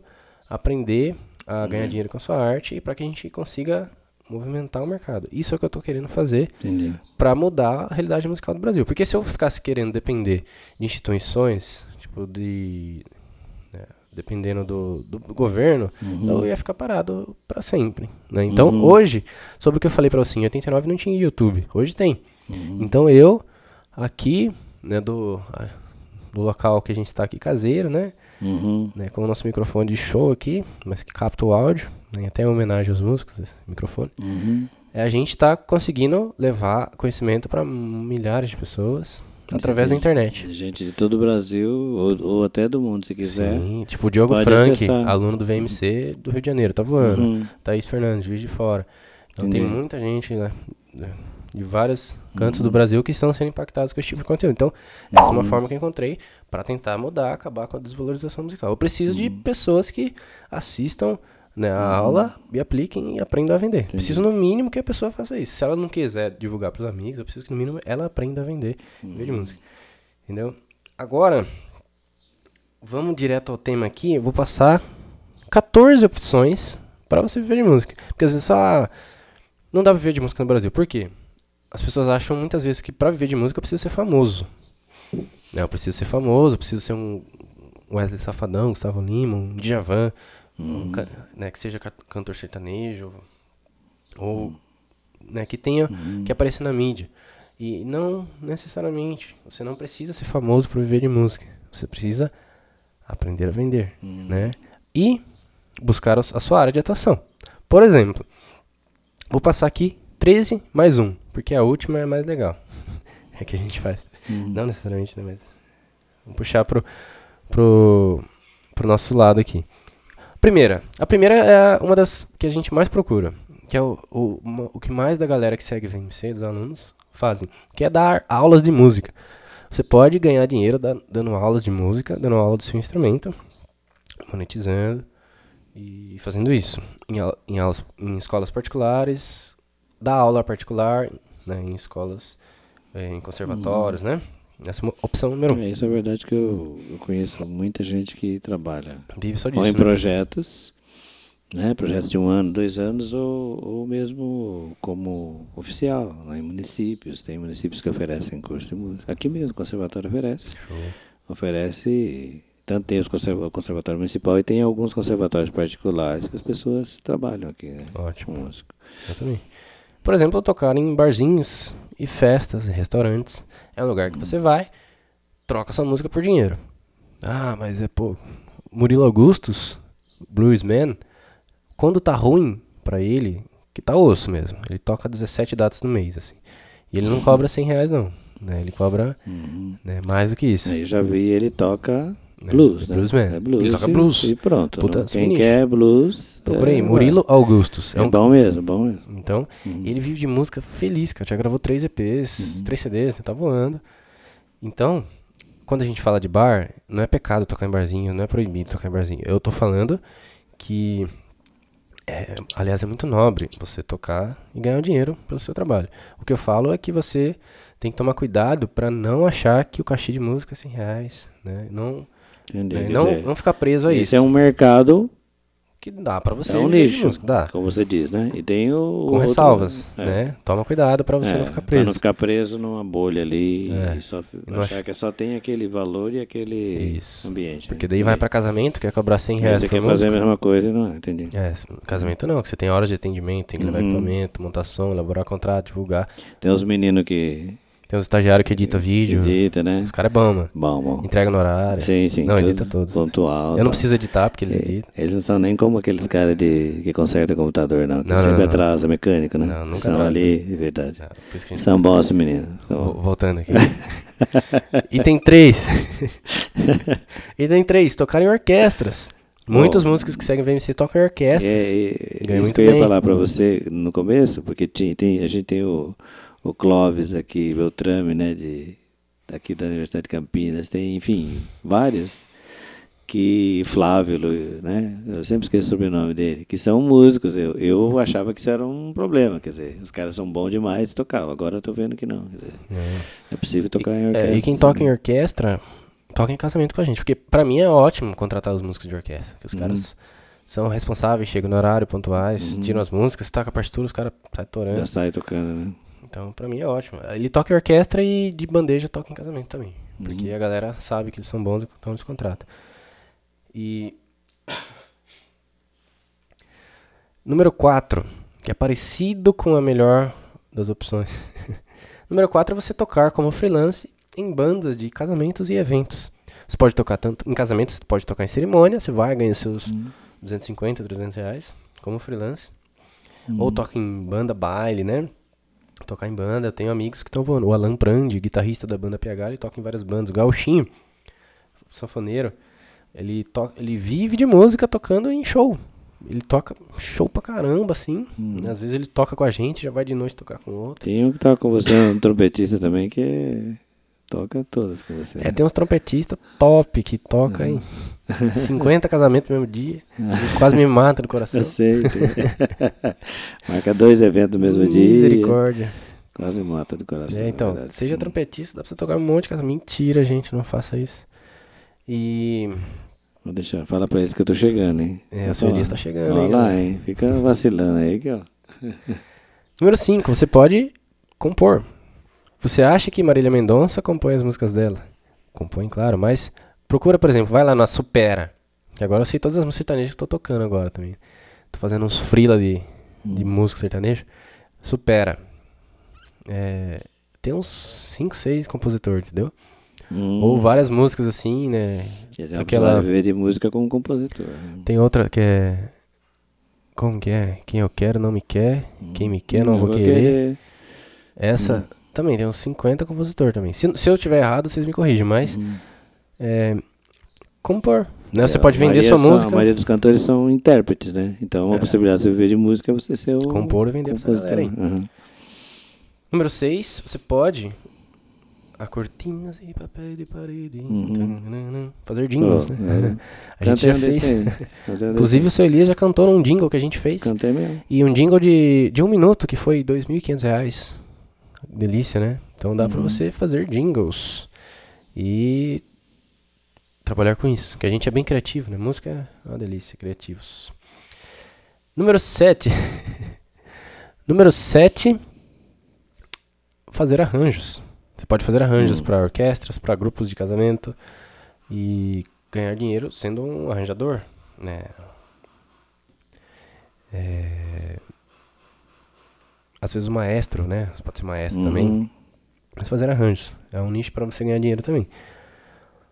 aprender a ganhar Uhum. dinheiro com a sua arte e para que a gente consiga movimentar o mercado. Isso é o que eu tô querendo fazer pra mudar a realidade musical do Brasil. Porque se eu ficasse querendo depender de instituições, tipo de né, dependendo do, do, governo, Uhum. eu ia ficar parado pra sempre, né? Então, Uhum. hoje, sobre o que eu falei pra você, em 89 não tinha YouTube. Hoje tem. Uhum. Então eu, aqui, né, do, do local que a gente está aqui caseiro, né, Uhum. né, com o nosso microfone de show aqui, mas que capta o áudio, né, até em homenagem aos músicos desse microfone, Uhum. é, a gente está conseguindo levar conhecimento para milhares de pessoas através da internet. Gente de todo o Brasil, ou, ou até do mundo, se quiser. Sim, tipo o Diogo Pode Frank, acessar. aluno do VMC do Rio de Janeiro, tá voando. Uhum. Thaís Fernandes, Juiz de Fora. Então tem Entendi. muita gente, né, de vários cantos Uhum. do Brasil que estão sendo impactados com esse tipo de conteúdo. Então, essa é uma Uhum. forma que eu encontrei para tentar mudar, acabar com a desvalorização musical. Eu preciso de Uhum. pessoas que assistam né, a aula e apliquem e aprendam a vender. Preciso, no mínimo, que a pessoa faça isso. Se ela não quiser divulgar para os amigos, eu preciso que, no mínimo, ela aprenda a vender e Uhum. viver de música. Entendeu? Agora, vamos direto ao tema aqui. Eu vou passar 14 opções para você viver de música. Porque às vezes fala, ah, não dá pra viver de música no Brasil. Por quê? As pessoas acham muitas vezes que para viver de música eu preciso ser famoso. Né, eu preciso ser famoso, eu preciso ser um Wesley Safadão, Gustavo Lima, um Djavan, um ca- né, que seja ca- cantor sertanejo, ou né, que tenha, Uhum. que apareça na mídia. E não necessariamente, você não precisa ser famoso para viver de música. Você precisa aprender a vender, Uhum. né? E buscar a sua área de atuação. Por exemplo, vou passar aqui 13 mais um, porque a última é a mais legal. É que a gente faz. Uhum. Não necessariamente, né? Mas vamos puxar pro, pro, pro nosso lado aqui. Primeira. A primeira é uma das que a gente mais procura. Que é o, o, o que mais da galera que segue VMC, dos alunos, fazem. Que é dar aulas de música. Você pode ganhar dinheiro da- dando aulas de música, dando aula do seu instrumento, monetizando e fazendo isso. Em, em, aulas, em escolas particulares, dar aula particular, né, em escolas, eh, em conservatórios, né? Essa é uma opção número um. É, isso é verdade que eu, eu conheço muita gente que trabalha Vive só ou disso, em né? projetos, né, projetos de um ano, dois anos, ou, ou mesmo como oficial, lá em municípios. Tem municípios que oferecem curso de música. Aqui mesmo, o conservatório oferece. Show. Oferece, tanto tem os o conservatório municipal e tem alguns conservatórios particulares que as pessoas trabalham aqui, né, Ótimo. com música. Eu também. Por exemplo, tocar em barzinhos e festas, e restaurantes. É um lugar que você vai, troca sua música por dinheiro. Ah, mas é pô. Murilo Augustus, Bluesman, quando tá ruim pra ele, que tá osso mesmo. Ele toca 17 datas no mês, assim. E ele não cobra 100 reais, não. Né? Ele cobra Uhum. né, mais do que isso. Aí eu já vi ele toca né? blues, né? Bluesman. É blues. Ele toca blues. E pronto. Puta, Quem sinistro. quer blues. Procurei, é, Murilo Augustus. É É um bom mesmo, bom mesmo. Então, Uhum. ele vive de música feliz, cara. Já gravou três EPs, Uhum. três CDs, né? tá voando. Então, quando a gente fala de bar, não é pecado tocar em barzinho, não é proibido tocar em barzinho. Eu tô falando que, é, aliás, é muito nobre você tocar e ganhar um dinheiro pelo seu trabalho. O que eu falo é que você tem que tomar cuidado pra não achar que o cachê de música é 100 reais, né? Não, Entendi. né? Não, dizer, não ficar preso a isso. é um mercado, Que dá pra você é um nicho, música, dá. como você diz, né? E tem o. Com outro- ressalvas, é. né? Toma cuidado pra você É, não ficar Pra preso. não ficar preso numa bolha ali É. e só não achar ach- que só tem aquele valor e aquele Isso. ambiente. Porque né? daí vai pra casamento, quer cobrar 100 Aí reais Você quer fazer a mesma coisa e não, entendi. É, casamento não, que você tem horas de atendimento, tem que levar Uhum. equipamento, montar som, elaborar contrato, divulgar. Tem uns meninos que Tem os estagiários que edita vídeo. edita, né? Os caras é bom, mano. Bom, bom. Entrega no horário. Sim, sim. Não, edita todos. Pontual. Eu não tá. preciso editar, porque eles É, editam. Eles não são nem como aqueles caras de, que consertam computador, não. Que Não, não, sempre não. atrasa mecânico, né? Não, nunca São atrasa. ali, é verdade. Gente... São bons Vo- bons. Voltando aqui. Item 3. Item 3, tocar em orquestras. Muitos Bom. músicos que seguem VMC tocam em orquestras. É, é, isso que eu ia bem. falar pra você no começo, porque tinha, tem, a gente tem o, o Clóvis aqui, Beltrame, né, de, daqui da Universidade de Campinas, tem, enfim, vários, que Flávio, né, eu sempre esqueço o sobrenome dele, que são músicos, eu, eu achava que isso era um problema, quer dizer, os caras são bons demais e tocavam, agora eu tô vendo que não, quer dizer, É. é possível tocar em É, orquestra. e quem toca em orquestra, toca em casamento com a gente. Porque pra mim é ótimo contratar os músicos de orquestra. Que os Uhum. caras são responsáveis, chegam no horário, pontuais, Uhum. tiram as músicas, toca a partitura, os caras saem torando. Já sai tocando, né? Então pra mim é ótimo. Ele toca em orquestra e de bandeja toca em casamento também. Porque Uhum. a galera sabe que eles são bons, então eles contratam. E. Número 4, que é parecido com a melhor das opções. Número 4 é você tocar como freelance em bandas de casamentos e eventos. Você pode tocar tanto em casamentos, você pode tocar em cerimônia, você vai ganhar seus 250, 300 reais como freelance. Ou toca em banda baile, né? Tocar em banda, eu tenho amigos que estão voando. O Alan Prandi, guitarrista da banda PH, ele toca em várias bandas. O Gauchinho, sanfoneiro, ele, toca, ele vive de música tocando em show. Ele toca show pra caramba, assim. Às vezes ele toca com a gente, já vai de noite tocar com outro. Tem um que toca com você, um trompetista também, que é- toca todas com você. É, tem uns trompetistas top que toca em 50 casamentos no mesmo dia. Quase me mata do coração. Eu sei. Marca dois eventos no mesmo dia. Misericórdia. Quase mata do coração. É, então, verdade. seja trompetista, dá pra você tocar um monte de casamento. Mentira, gente, não faça isso. E. Vou deixar, fala pra eles que eu tô chegando, hein? É, o Vou seu falar. Elias tá chegando Olha aí, lá, hein? Fica vacilando aí, que ó. Número 5, você pode compor. Você acha que Marília Mendonça compõe as músicas dela? Compõe, claro, mas procura, por exemplo, vai lá na Supera. Que agora eu sei todas as músicas sertanejas que eu tô tocando agora também. Tô fazendo uns freela de, de música sertaneja. Supera. É, tem uns 5, 6 compositores, entendeu? Hum. Ou várias músicas assim, né? Dizer, aquela- viver de música como compositor. né? Tem outra que é. Como que é? Quem eu quero não me quer. Quem me quer não, vou querer. Essa também tem uns 50 compositores também. Se, se eu tiver errado, vocês me corrigem, mas Hum. É, compor. Né? Você É, pode a vender sua são- música, A maioria dos cantores são intérpretes, né? Então, uma É. possibilidade de você viver de música é você ser o compor e vender pra compositor. galera aí. Aham. Número 6, você pode. A cortinas e papel de parede. Uhum. Fazer jingles, Pô, né? é. A gente já Cantei um fez. Inclusive, o seu Elias já cantou num jingle que a gente fez. Cantei mesmo. E um jingle de, de um minuto, que foi 2.500 reais. Delícia, né? Então dá pra Uhum. você fazer jingles. E trabalhar com isso. Que a gente é bem criativo, né? Música é uma delícia, criativos. Número 7. Número 7. Fazer arranjos. Você pode fazer arranjos Hum. para orquestras, para grupos de casamento e ganhar dinheiro sendo um arranjador, né? É, Às vezes o maestro, né? Você pode ser maestro também. Uhum. Mas fazer arranjos. É um nicho para você ganhar dinheiro também.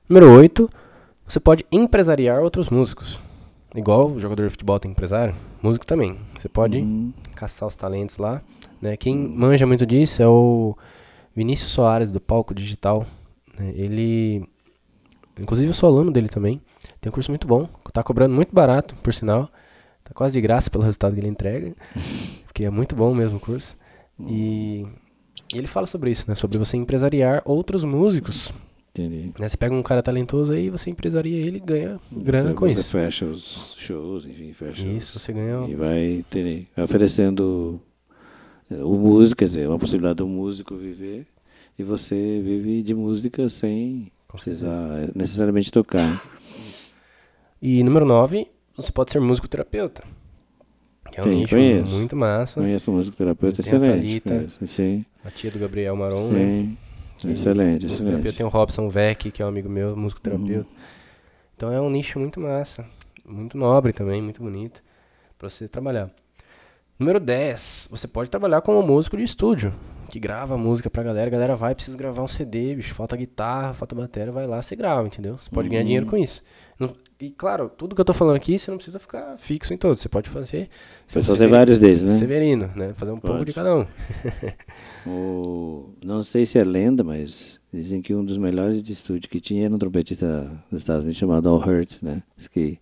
Número 8. Você pode empresariar outros músicos. Igual o jogador de futebol tem empresário, músico também. Você pode Uhum. caçar os talentos lá. Né? Quem manja muito disso é o Vinícius Soares, do Palco Digital. né? Ele. Inclusive eu sou aluno dele também. Tem um curso muito bom. Tá cobrando muito barato, por sinal. Tá quase de graça pelo resultado que ele entrega. Porque é muito bom mesmo o curso. E, e ele fala sobre isso, né? Sobre você empresariar outros músicos. Entendi. Né? Você pega um cara talentoso aí, você empresaria ele e ganha grana você, com você isso. fecha os shows, enfim, fecha Isso, você ganha. E vai, vai oferecendo eh, o músico, quer dizer, uma possibilidade do músico viver e você vive de música sem precisar necessariamente tocar. E número 9, você pode ser músico terapeuta. Que é um Sim, nicho conheço. muito massa. Conheço músico terapeuta Tem a excelente. Thalita. conheço. Sim, A tia do Gabriel Maron, né? sim. Que- Excelente, excelente. Tem o Robson Vec, que é um amigo meu, músico terapeuta. Uhum. Então é um nicho muito massa. Muito nobre também, muito bonito. Pra você trabalhar. Número 10, você pode trabalhar como músico de estúdio. Que grava música pra galera. A galera vai, precisa gravar um CD, bicho. Falta guitarra, falta bateria, vai lá, você grava, entendeu? Você pode ganhar Uhum. dinheiro com isso. E claro, tudo que eu tô falando aqui, você não precisa ficar fixo em todos. Você pode fazer. Pode seu fazer vários deles, né? Severino, né? Fazer um pouco Pode. de cada um. O, não sei se é lenda, mas dizem que um dos melhores de estúdio que tinha era um trompetista dos Estados Unidos chamado Al Hurt, né? Que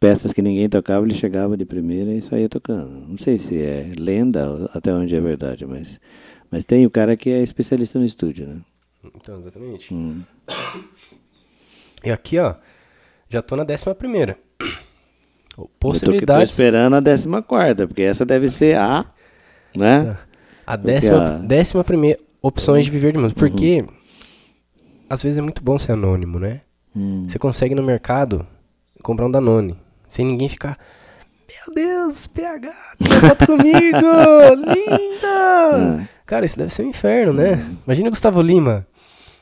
peças que ninguém tocava, ele chegava de primeira e saía tocando. Não sei se é lenda ou até onde é verdade, mas, mas tem o cara que é especialista no estúdio, né? Então, exatamente. Hum. E aqui, ó, já tô na décima primeira. Eu tô, tô Possibilidades. esperando a décima quarta, porque essa deve ser a, né? A décima, a- décima primeira opções de viver de música. Uhum. Porque às vezes é muito bom ser anônimo, né? Hum. Você consegue no mercado comprar um Danone. Sem ninguém ficar. Meu Deus, PH, tira foto comigo! Linda! É. Cara, isso deve ser um inferno, né? Imagina o Gustavo Lima.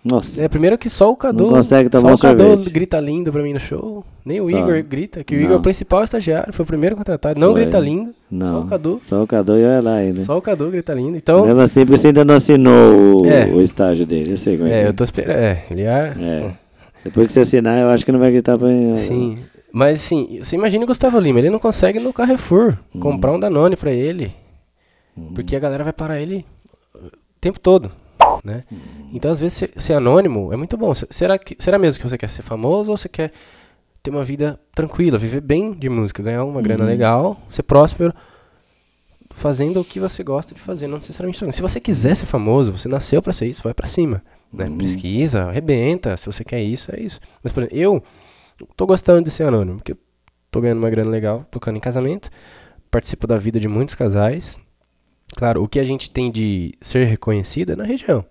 Nossa, É, primeiro que só o Cadu. Não consegue tomar só um o Cadu sorvete. grita lindo pra mim no show. Nem o Só. Igor grita, que o Não. Igor é o principal estagiário, foi o primeiro contratado. Não Foi. grita lindo. não. Só o Cadu. Só o Cadu e olha lá ainda. Só o Cadu grita lindo. Então. Mesmo assim, você ainda não assinou o, É. o estágio dele, eu sei como é, É, eu tô esperando. É, ele é. É. Depois que você assinar, eu acho que não vai gritar pra Sim. Mas assim, você imagina o Gustavo Lima, ele não consegue no Carrefour Hum. comprar um Danone pra ele. Uhum. Porque a galera vai parar ele o tempo todo, né? Então, às vezes, ser, ser anônimo é muito bom. Se- Será, que, será mesmo que você quer ser famoso ou você quer ter uma vida tranquila, viver bem de música, ganhar uma grana Uhum. legal, ser próspero, fazendo o que você gosta de fazer, não necessariamente. Se você quiser ser famoso, você nasceu pra ser isso, vai pra cima. Né? Uhum. Pesquisa, arrebenta. Se você quer isso, é isso. Mas, por exemplo, eu tô gostando de ser anônimo, porque eu tô ganhando uma grana legal, tocando em casamento, participo da vida de muitos casais. Claro, o que a gente tem de ser reconhecido é na região.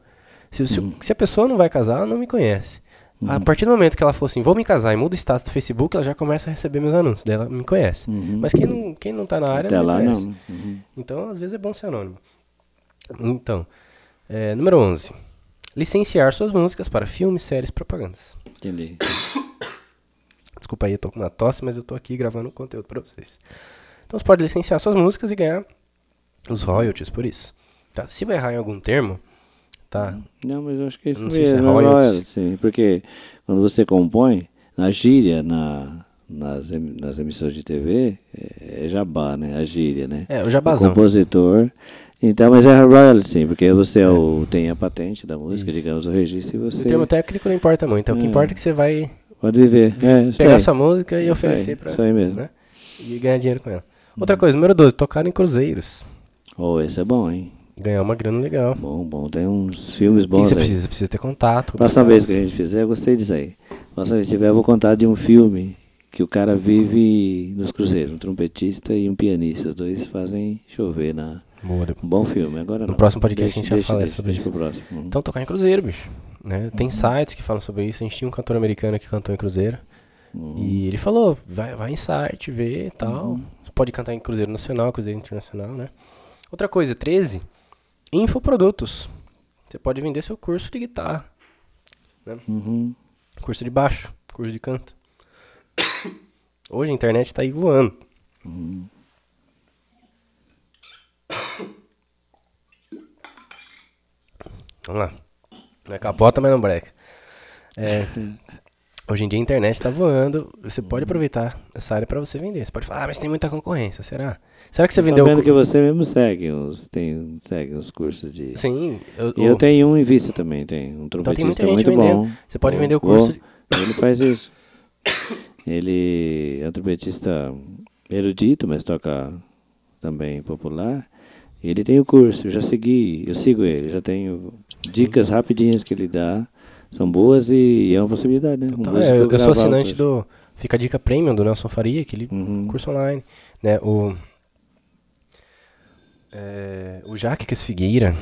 Se, se- Uhum. se a pessoa não vai casar, ela não me conhece. A partir do momento que ela falou assim, vou me casar e muda o status do Facebook, ela já começa a receber meus anúncios, daí ela me conhece. Uhum. Mas quem não, quem não tá na área Até não me lá, conhece. não. Uhum. Então, às vezes é bom ser anônimo. Então, é, número 11. Licenciar suas músicas para filmes, séries, propagandas. Entendi. Desculpa aí, eu tô com uma tosse, mas eu tô aqui gravando conteúdo para vocês. Então, você pode licenciar suas músicas e ganhar os royalties por isso. Tá? Se vai errar em algum termo, tá? Não, mas eu acho que é isso Não sei se é mesmo. royalties. royalties, sim, porque quando você compõe, na gíria, na, nas, em- nas emissões de TV, é, é jabá, né? A gíria, né? É, o O jabazão. compositor. Então, mas é royalties, sim, porque você é o, tem a patente da música, Isso. digamos, o registro, e você O termo técnico não importa muito. Então, o que É. importa é que você vai pode viver. É, pegar aí. sua música e oferecer para isso aí mesmo. né? e ganhar dinheiro com ela. Outra coisa, número 12, tocar em cruzeiros. Oh, esse é bom, hein? Ganhar uma grana legal. Bom, bom. Tem uns filmes O que bons você aí. precisa? Você precisa ter contato. Próxima vez que a gente fizer, eu gostei disso aí. Próxima vez que tiver, eu vou contar de um filme que o cara vive nos cruzeiros. Um trompetista e um pianista. Os dois fazem chover na... Boa. Um bom filme, agora No não. próximo podcast a gente já fala deixa, sobre deixa isso. Uhum. Então, tocar em cruzeiro, bicho. Né? Tem sites que falam sobre isso. A gente tinha um cantor americano que cantou em cruzeiro. E ele falou, vai, vai em site, vê e tal. Pode cantar em Cruzeiro Nacional, Cruzeiro Internacional, né? Outra coisa, 13, infoprodutos. Você pode vender seu curso de guitarra, Uhum. curso de baixo, curso de canto. Hoje a internet tá aí voando. Vamos lá. Não é capota, mas não breca. É, hoje em dia a internet tá voando. Você pode aproveitar essa área para você vender. Você pode falar, ah, mas tem muita concorrência. Será? Será que você vendeu... Sabendo o que você mesmo segue os, tem, segue os cursos de... Sim. Eu, E eu o- tenho um em vista também, tem um Então tem trompetista gente muito vendendo. bom. Você pode O- vender o curso... de- Ele faz isso. Ele é um trompetista erudito, mas toca também popular. Ele tem o curso, eu já segui, eu sigo ele, já tenho dicas rapidinhas que ele dá. São boas e é uma possibilidade, né? Um Então, é, eu, eu sou o assinante curso. do... Fica a dica premium do Nelson Faria, aquele Uhum. curso online. Né? O, é, o Jaques Figueira,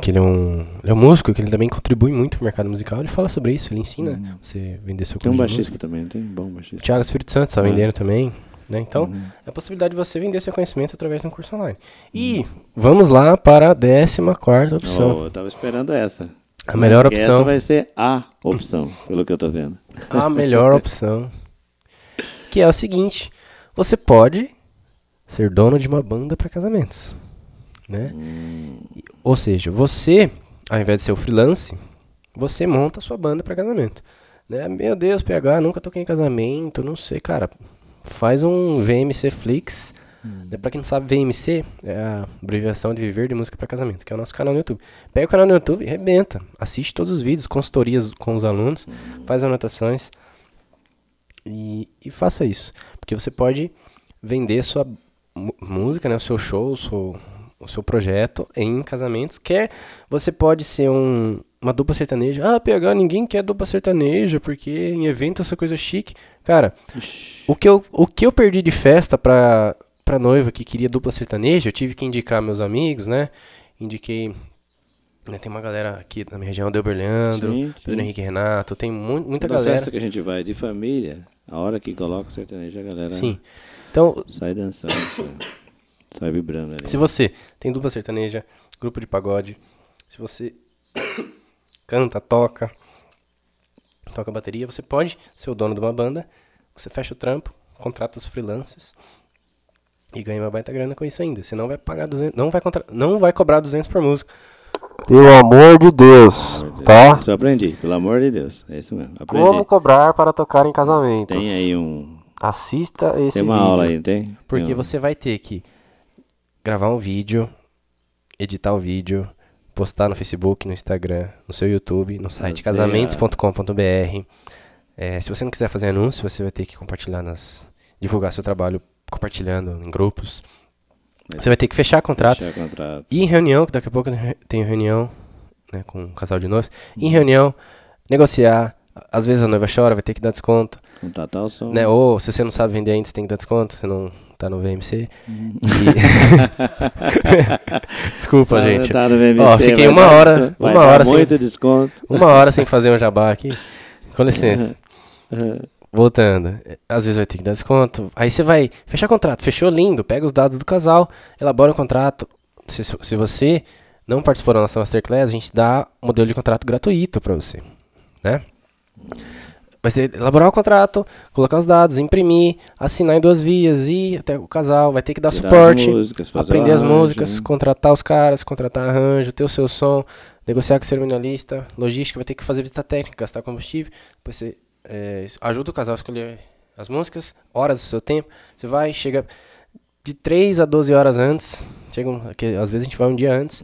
que ele é, um, ele é um músico, que ele também contribui muito pro mercado musical, ele fala sobre isso, ele ensina Uhum. você vender seu Tem um curso baixista também, tem bom O baixista. Thiago Espírito Santo está Ah. vendendo também. Né? Então, Uhum. é a possibilidade de você vender seu conhecimento através de um curso online. E vamos lá para a 14 opção. Oh, eu tava esperando essa. A melhor Porque opção. Essa vai ser a opção, pelo que eu tô vendo. a melhor opção. Que é o seguinte: você pode ser dono de uma banda para casamentos, né? Ou seja, você, ao invés de ser o freelance, você monta a sua banda para casamento, né? Meu Deus, PH, nunca toquei em casamento, não sei, cara. Faz um VMC Flix. Né? Pra quem não sabe, VMC é a abreviação de Viver de Música para Casamento, que é o nosso canal no YouTube. Pega o canal no YouTube e rebenta. Assiste todos os vídeos, consultorias com os alunos, faz anotações e, e faça isso. Porque você pode vender sua música, né, o seu show, o seu, o seu projeto em casamentos. Quer você pode ser um, uma dupla sertaneja. Ah, PH, ninguém quer dupla sertaneja, porque em evento essa coisa chique. Cara, o que eu, o que eu perdi de festa pra, pra noiva que queria dupla sertaneja, eu tive que indicar meus amigos, né? Indiquei. né, tem uma galera aqui na minha região, Delber Leandro, Sim, Pedro. Henrique Renato, tem mu muita Toda galera. festa que a gente vai de família, a hora que coloca o sertanejo, a galera Sim. Então, sai dançando, sai, vibrando ali. se você tem dupla sertaneja, grupo de pagode, se você canta, toca, toca bateria, você pode ser o dono de uma banda, você fecha o trampo, contrata os freelances e ganha uma baita grana com isso ainda. Você não vai pagar 200, não vai contra, não vai cobrar 200 por música. Pelo amor de Deus, tá? Isso eu aprendi, pelo amor de Deus. É isso mesmo. Aprendi. Como cobrar para tocar em casamentos? Tem aí um. Assista esse Tem uma vídeo. aula aí, não tem? Porque Tem um- você vai ter que gravar um vídeo, editar o vídeo, postar no Facebook, no Instagram, no seu YouTube, no site casamentos.com.br. É, se você não quiser fazer anúncio, você vai ter que compartilhar nas. divulgar seu trabalho compartilhando em grupos. Você vai ter que fechar contrato. Fechar contrato. E em reunião, que daqui a pouco eu tenho reunião né, com um casal de noivos. Em reunião, negociar. Às vezes a noiva chora, vai ter que dar desconto. Contratar o som. Né? Ou se você não sabe vender ainda, você tem que dar desconto, você não tá no VMC. Uhum. E- Desculpa, Tá- gente. tá no VMC, Ó, fiquei uma hora- uma hora sem-. Uma hora sem fazer um jabá aqui. Com licença. Uhum. Voltando. Às vezes vai ter que dar desconto. Aí você vai fechar contrato. Fechou lindo. Pega os dados do casal, elabora o contrato. Se, se você não participou da nossa Masterclass, a gente dá um modelo de contrato gratuito para você. Né? Vai ser elaborar o contrato, colocar os dados, imprimir, assinar em duas vias, ir até o casal, vai ter que dar Tirar as suporte, músicas, fazer o aprender as músicas, né? contratar os caras, contratar arranjo, ter o seu som, negociar com o cerimonialista, logística, vai ter que fazer visita técnica, gastar combustível, depois você é, ajuda o casal a escolher as músicas, horas do seu tempo, você vai, chega de 3 a 12 horas antes, chega um- que às vezes a gente vai um dia antes,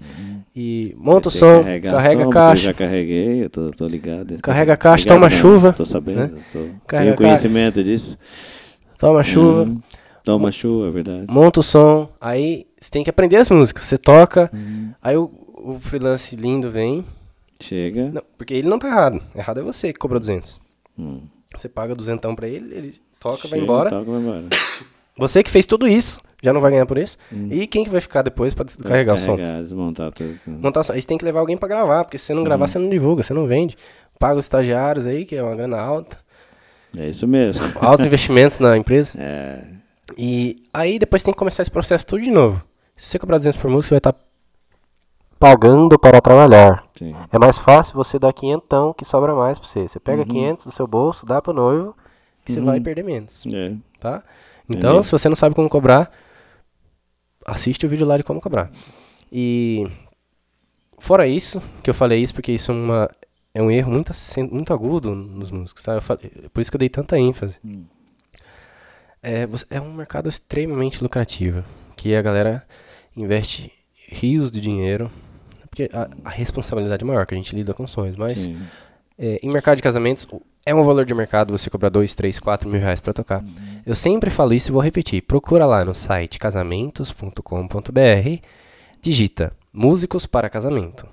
e monta o som, carrega som, a porque Eu caixa, já carreguei, eu tô, tô ligado. Carrega a caixa, Ligado toma não, chuva, Tô sabendo, né? tô, Carrega tenho conhecimento disso. toma chuva, Uhum. Toma chuva, é verdade. monta o som, aí você tem que aprender as músicas, você toca, Uhum. aí o, o freelance lindo vem, Chega. não, porque ele não tá errado, errado é você que cobrou 200. Hum. Você paga duzentão pra ele, ele toca, vai Chega, embora. Toca, vai embora. Você que fez tudo isso, já não vai ganhar por isso. Hum. E quem que vai ficar depois pra Vai descarregar o som? Desmontar tudo. Montar o som. Aí você tem que levar alguém pra gravar, porque se você não gravar, Uhum. você não divulga, você não vende. Paga os estagiários aí, que é uma grana alta. É isso mesmo. Altos investimentos na empresa. É. E aí depois tem que começar esse processo tudo de novo. Se você cobrar 200 por música, você vai estar pagando para trabalhar. Sim. É mais fácil você dar quinhentão que sobra mais pra você. Você pega Uhum. 500 do seu bolso, dá pro noivo, que você Uhum. vai perder menos, É. tá? Então, Entendi. se você não sabe como cobrar, assiste o vídeo lá de como cobrar. E fora isso, que eu falei isso porque isso é, uma, é um erro muito, muito agudo nos músicos, tá? Falei- por isso que eu dei tanta ênfase. Hum. É, você- é um mercado extremamente lucrativo, que a galera investe rios de dinheiro, porque a, a responsabilidade é maior, que a gente lida com sonhos, mas é, em mercado de casamentos, é um valor de mercado você cobrar 2, 3, 4 mil reais pra tocar. Eu sempre falo isso e vou repetir. Procura lá no site casamentos.com.br, digita músicos para casamento.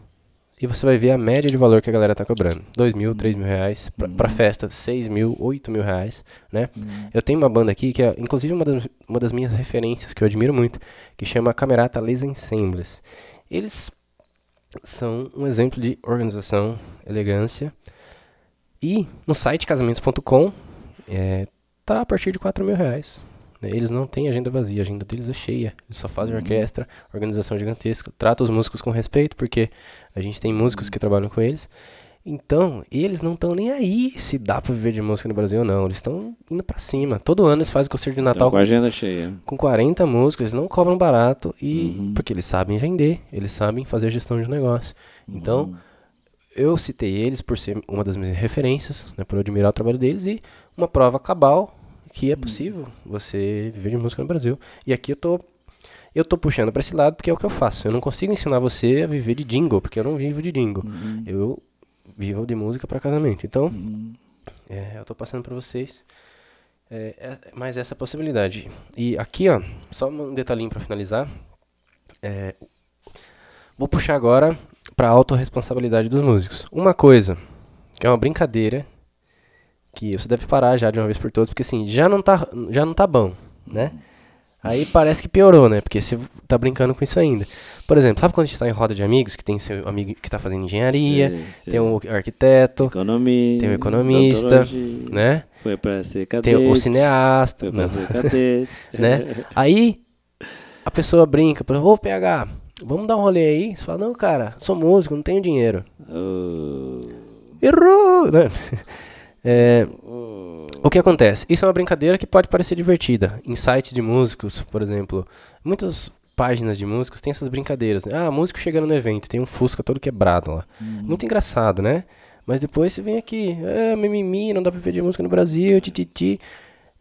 E você vai ver a média de valor que a galera tá cobrando. 2 mil, 3 mil reais. Pra, pra festa, 6 mil, 8 mil reais, né? Eu tenho uma banda aqui que é, inclusive, uma das, uma das minhas referências, que eu admiro muito, que chama Camerata Les Ensembles. Eles são um exemplo de organização, elegância. E no site casamentos.com é, tá a partir de 4 mil reais. Eles não têm agenda vazia, a agenda deles é cheia. Eles só fazem orquestra, organização gigantesca. Trata os músicos com respeito, porque a gente tem músicos que trabalham com eles. Então, eles não estão nem aí se dá pra viver de música no Brasil ou não. Eles estão indo pra cima. Todo ano eles fazem concerto de Natal com agenda cheia. com 40 músicos, eles não cobram barato e Uhum. porque eles sabem vender, eles sabem fazer gestão de negócio. Então, Uhum. eu citei eles por ser uma das minhas referências, né, por admirar o trabalho deles e uma prova cabal que é possível você viver de música no Brasil. E aqui eu tô eu tô puxando para esse lado porque é o que eu faço. Eu não consigo ensinar você a viver de jingle, porque eu não vivo de jingle. Uhum. Eu vivo de música para casamento. Então, Uhum. é, eu tô passando para vocês é, é, mais essa possibilidade. E aqui, ó, só um detalhinho para finalizar. É, vou puxar agora para autorresponsabilidade dos músicos. Uma coisa que é uma brincadeira que você deve parar já de uma vez por todas, porque assim, já não tá, já não tá bom, né? Aí parece que piorou, né? Porque você tá brincando com isso ainda. Por exemplo, sabe quando a gente tá em roda de amigos, que tem seu amigo que tá fazendo engenharia, Sei, sei. tem um arquiteto, Economia, tem um economista, né? Foi pra ser cadete. Tem o cineasta, Foi pra não, ser cadete. né? Aí a pessoa brinca, fala, ô PH, vamos dar um rolê aí? Você fala, não, cara, sou músico, não tenho dinheiro. Oh, Errou! Né? É. o que acontece? Isso é uma brincadeira que pode parecer divertida. Em sites de músicos, por exemplo, muitas páginas de músicos têm essas brincadeiras. Né? Ah, músico chegando no evento, tem um Fusca todo quebrado lá. Muito engraçado, né? Mas depois você vem aqui, ah, mimimi, não dá pra de música no Brasil, tititi.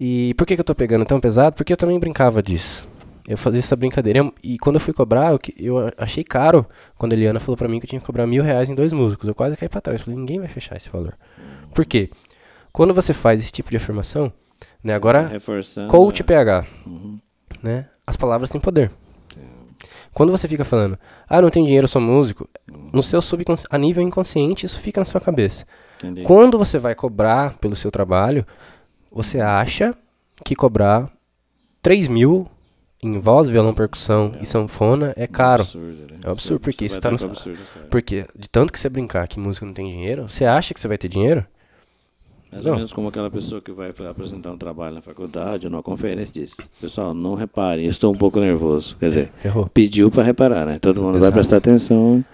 E por que, que eu tô pegando tão pesado? Porque eu também brincava disso. Eu fazia essa brincadeira. E quando eu fui cobrar, eu, eu achei caro quando a Eliana falou pra mim que eu tinha que cobrar mil reais em dois músicos. Eu quase caí pra trás. Falei, ninguém vai fechar esse valor. Por quê? Quando você faz esse tipo de afirmação, né? Agora, Reforçando. coach a- PH, Uhum. né? As palavras têm poder. Quando você fica falando, ah, não tenho dinheiro, eu sou músico, no seu subconsciente, a nível inconsciente, isso fica na sua cabeça. Entendi. Quando você vai cobrar pelo seu trabalho, você acha que cobrar 3 mil em voz, violão, percussão e sanfona é caro. Absurdo, né? É um absurdo, porque Você isso tá no- absurdo. Porque de tanto que você brincar que música não tem dinheiro, você acha que você vai ter dinheiro? Mais Não. ou menos como aquela pessoa que vai apresentar um trabalho na faculdade ou numa conferência diz: Pessoal, não reparem, eu estou um pouco nervoso. Quer dizer, Errou. pediu pra reparar, né? Todo mundo vai prestar atenção.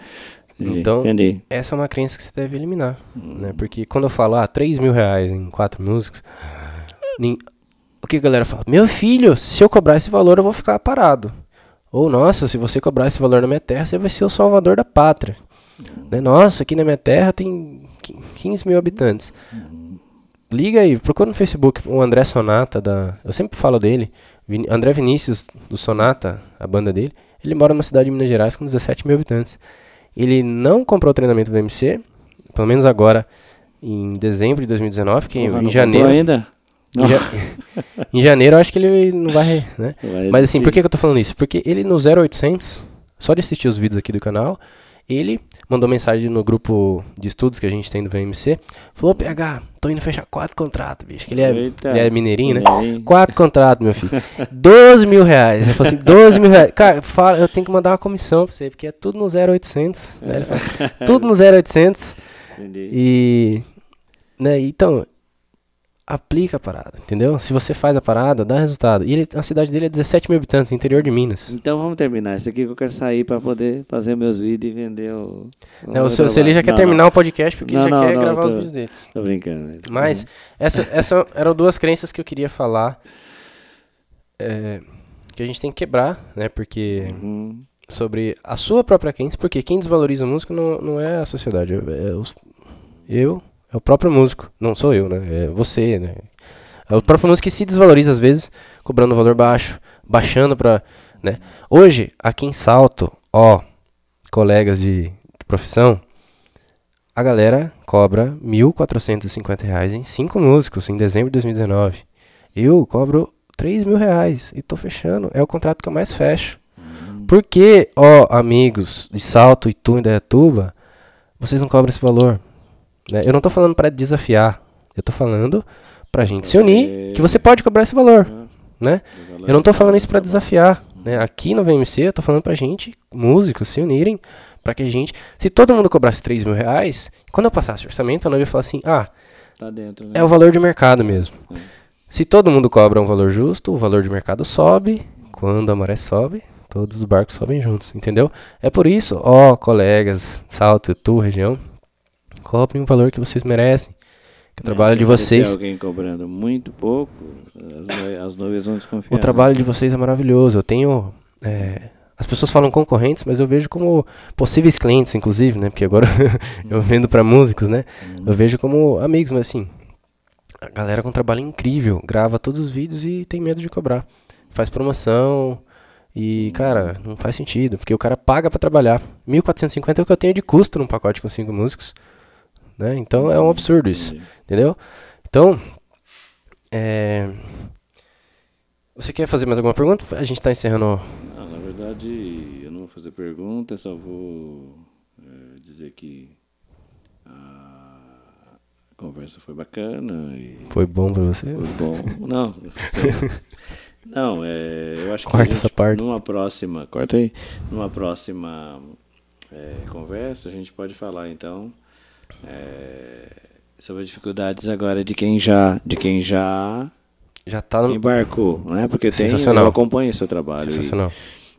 Entendi. Então- Entendi. Essa é uma crença que você deve eliminar, né? Porque quando eu falo, ah, 3 mil reais em quatro músicos, nin- o que a galera fala? Meu filho, se eu cobrar esse valor, eu vou ficar parado. Ou, nossa, se você cobrar esse valor na minha terra, você vai ser o salvador da pátria. Né? Nossa, aqui na minha terra tem qui- 15 mil habitantes. Liga aí, procura no Facebook o André Sonata, da, eu sempre falo dele, Vini- André Vinícius do Sonata, a banda dele. Ele mora numa cidade de Minas Gerais com 17 mil habitantes. Ele não comprou o treinamento do MC, pelo menos agora em dezembro de 2019, que Porra, em não janeiro. ainda? Em, ja- em janeiro eu acho que ele não vai, né? Vai Mas assim, por que, que eu tô falando isso? Porque ele no 0800, só de assistir os vídeos aqui do canal, ele mandou mensagem no grupo de estudos que a gente tem do VMC, falou, PH, tô indo fechar quatro contratos, bicho, que ele é, Eita. ele é mineirinho, né? Mineirinho. Quatro contratos, meu filho. 12 mil reais. Eu falei assim, 12 mil reais. Cara, fala, eu tenho que mandar uma comissão pra você, porque é tudo no 0800, né? Ele fala, tudo no 0800. Entendi. E, né, então, aplica a parada, entendeu? Se você faz a parada, dá resultado. E ele, a cidade dele é 17 mil habitantes, interior de Minas. Então vamos terminar. Esse aqui que eu quero sair pra poder fazer meus vídeos e vender o. Não, meu o seu, já quer Não, terminar o podcast porque Não, ele já não, quer não, gravar eu os tô- vídeos dele. Tô brincando. Mas essa, essa eram duas crenças que eu queria falar. é, que a gente tem que quebrar, né? Porque Uhum. sobre a sua própria crença, porque quem desvaloriza o músico não, não é a sociedade, é, é os- eu, é o próprio músico, não sou eu, né? É você, né? É o próprio músico que se desvaloriza às vezes, cobrando um valor baixo, baixando pra, né? Hoje, aqui em Salto, ó, colegas de profissão, a galera cobra 1.450 reais em cinco músicos em dezembro de 2019. Eu cobro 3 mil reais e tô fechando. É o contrato que eu mais fecho. Por que, ó, amigos de Salto, Itu e Indaiatuba, vocês não cobram esse valor? Né? Eu não tô falando pra desafiar. Eu tô falando pra gente se unir, que você pode cobrar esse valor, né? Eu não tô falando isso pra desafiar, né? Aqui no VMC eu tô falando pra gente, músicos, se unirem, pra que a gente... Se todo mundo cobrasse 3 mil reais, quando eu passasse o orçamento, a noiva ia falar assim, ah, Tá dentro, né? é o valor de mercado mesmo. Se todo mundo cobra um valor justo, o valor de mercado sobe. Quando a maré sobe, todos os barcos sobem juntos, entendeu? É por isso, ó, colegas, Salto, tu, região, cobrem o valor que vocês merecem. Que o trabalho de Se vocês, alguém cobrando muito pouco, as, noi- as noivas vão desconfiar. o trabalho de vocês é maravilhoso. Eu tenho, é, as pessoas falam concorrentes, mas eu vejo como possíveis clientes, inclusive, né? Porque agora eu vendo pra músicos, né? Eu vejo como amigos, mas assim, a galera com um trabalho incrível, grava todos os vídeos e tem medo de cobrar. Faz promoção e, cara, não faz sentido, porque o cara paga pra trabalhar. 1.450 é o que eu tenho de custo num pacote com cinco músicos, né? Então é um absurdo isso, entendeu? Então, é... Você quer fazer mais alguma pergunta? A gente tá encerrando. Não, na verdade, eu não vou fazer pergunta, só vou eh, dizer que a conversa foi bacana Foi bom pra você? foi bom. Não, não, é, eu acho que Corta a gente, essa parte. numa próxima, corta aí, numa próxima eh, conversa a gente pode falar então eh, sobre as dificuldades agora de quem já, de quem já Já tá no... embarcou, né? Porque tem, eu acompanho o seu trabalho. e- sensacional.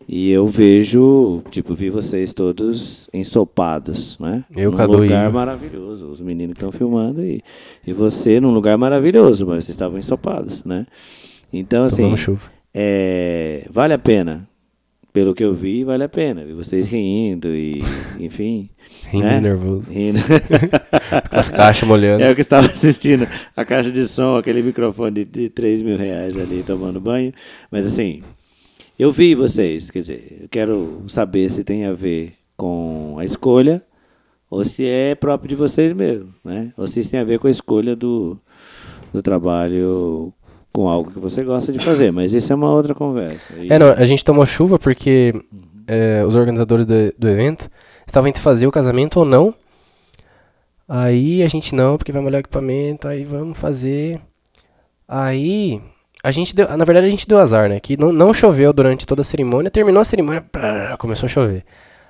E eu vejo, tipo, vi vocês todos ensopados, né? Eu, num Cadu e lugar maravilhoso. Os meninos estão filmando e, e você num lugar maravilhoso, mas vocês estavam ensopados, né? Então, assim, é, vale a pena. Pelo que eu vi, vale a pena. Vi vocês rindo e, enfim. Rindo né? nervoso. Rindo. Com as caixas molhando. É o que estava assistindo. A caixa de som, aquele microfone de, de 3 mil reais ali tomando banho. Mas assim, eu vi vocês, quer dizer, eu quero saber se tem a ver com a escolha ou se é próprio de vocês mesmo, né? Ou se isso tem a ver com a escolha do, do trabalho com algo que você gosta de fazer. Mas isso é uma outra conversa. E- É, não, a gente tomou chuva porque é, os organizadores do, do evento estavam entre fazer o casamento ou não. Aí a gente não, porque vai molhar o equipamento, aí vamos fazer. Aí a gente deu, na verdade a gente deu azar, né? Que não, não choveu durante toda a cerimônia, terminou a cerimônia, prá, começou a chover.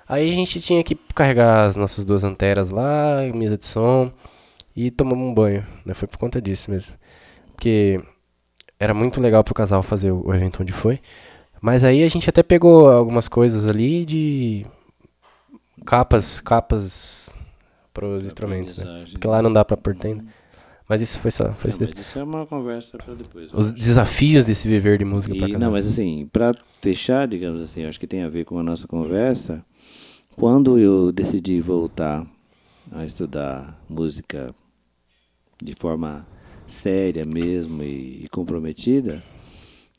Aí a gente tinha que carregar as nossas duas anteras lá, mesa de som e tomamos um banho, né? Foi por conta disso mesmo. Porque era muito legal pro casal fazer o o evento onde foi. Mas aí a gente até pegou algumas coisas ali de capas, capas pros instrumentos, né? Porque lá não dá pra pôr tenda. Mas isso foi só, foi Não, mas isso é uma conversa para depois. Os acho. desafios desse viver de música pra E, casal. não, mas assim, para fechar, digamos assim, acho que tem a ver com a nossa conversa. Quando eu decidi voltar a estudar música de forma séria mesmo e, e comprometida,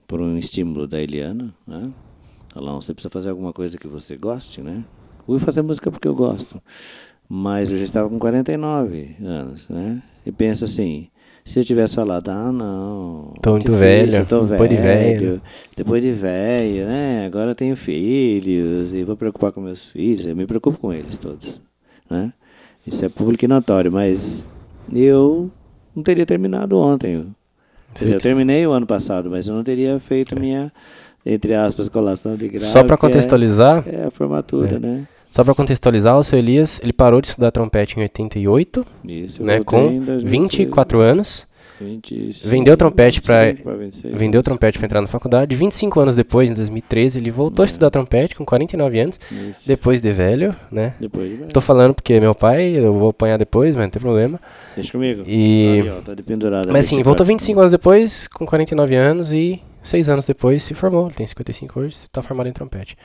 por um estímulo da Eliana, né? Falou, você precisa fazer alguma coisa que você goste, né? Fui fazer música porque eu gosto. Mas eu já estava com 49 anos, né? E penso assim, se eu tivesse falado, ah, não. Tô muito velho, tô depois de velho. velho, depois de velho, né? Agora eu tenho filhos e vou preocupar com meus filhos. Eu me preocupo com eles todos, né? Isso é público e notório, mas eu não teria terminado ontem. Dizer, eu terminei o ano passado, mas eu não teria feito minha, entre aspas, colação de grau. Só pra que é- contextualizar, É, a formatura, É. né? só para contextualizar, o seu Elias, ele parou de estudar trompete em 88, Isso, né, com em 2013. 24 anos. 25, Vendeu trompete pra- 25 pra 26. Vendeu trompete pra entrar na faculdade. 25 anos depois, em 2013, ele voltou a É. estudar trompete com 49 anos. Isso. Depois de velho, né? Depois de Tô falando porque é meu pai, eu vou apanhar depois, mas não tem problema. Deixa comigo. E- Ali, ó, tá de pendurada. Mas assim, voltou eu- 25 anos depois, com 49 anos e 6 anos depois se formou. Ele tem 55 hoje, tá formado em trompete.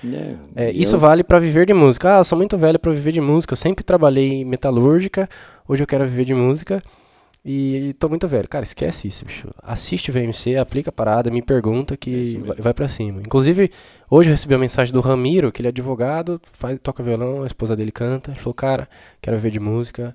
É, É, isso eu- vale pra viver de música. Ah, eu sou muito velho pra viver de música. Eu sempre trabalhei em metalúrgica, hoje eu quero viver de música e tô muito velho. Cara, esquece isso, bicho. Assiste o VMC, aplica a parada, me pergunta É que mesmo. vai, vai pra cima. Inclusive, hoje eu recebi uma mensagem do Ramiro, que ele é advogado, faz, toca violão, a esposa dele canta. Ele falou, cara, quero viver de música,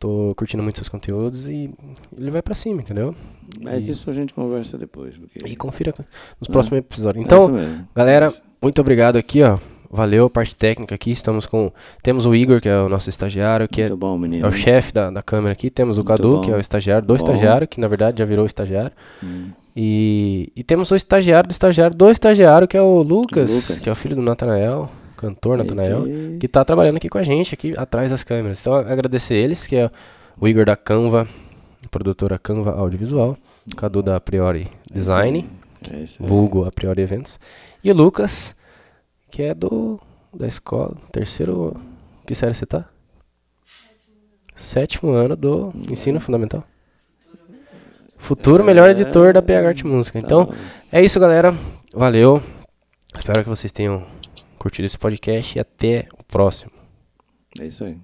tô curtindo muito seus conteúdos e ele vai pra cima, entendeu? Mas e- isso a gente conversa depois. Porque... E confira nos É. próximos episódios. É Então, mesmo. galera, muito obrigado aqui, ó. Valeu, parte técnica aqui. Estamos com. Temos o Igor, que é o nosso estagiário, que é, bom, é o chefe da, da câmera aqui. Temos o Muito Cadu, bom. que é o estagiário do Bom. estagiário, que na verdade já virou estagiário. Hum. E, e temos o estagiário do estagiário do estagiário, que é o Lucas, Lucas. que é o filho do Natanael, cantor Natanael, E- que tá trabalhando aqui com a gente, aqui atrás das câmeras. Então, agradecer eles, que é o Igor da Canva, produtora Canva Audiovisual, Cadu da Priori Design. É vulgo a priori eventos. E o Lucas, que é do da escola, terceiro, que série você tá? Sétimo ano do ensino fundamental. Futuro melhor editor da PH Arte Música. Então, Tá. é isso, galera. Valeu. Espero que vocês tenham curtido esse podcast e até o próximo. É isso aí.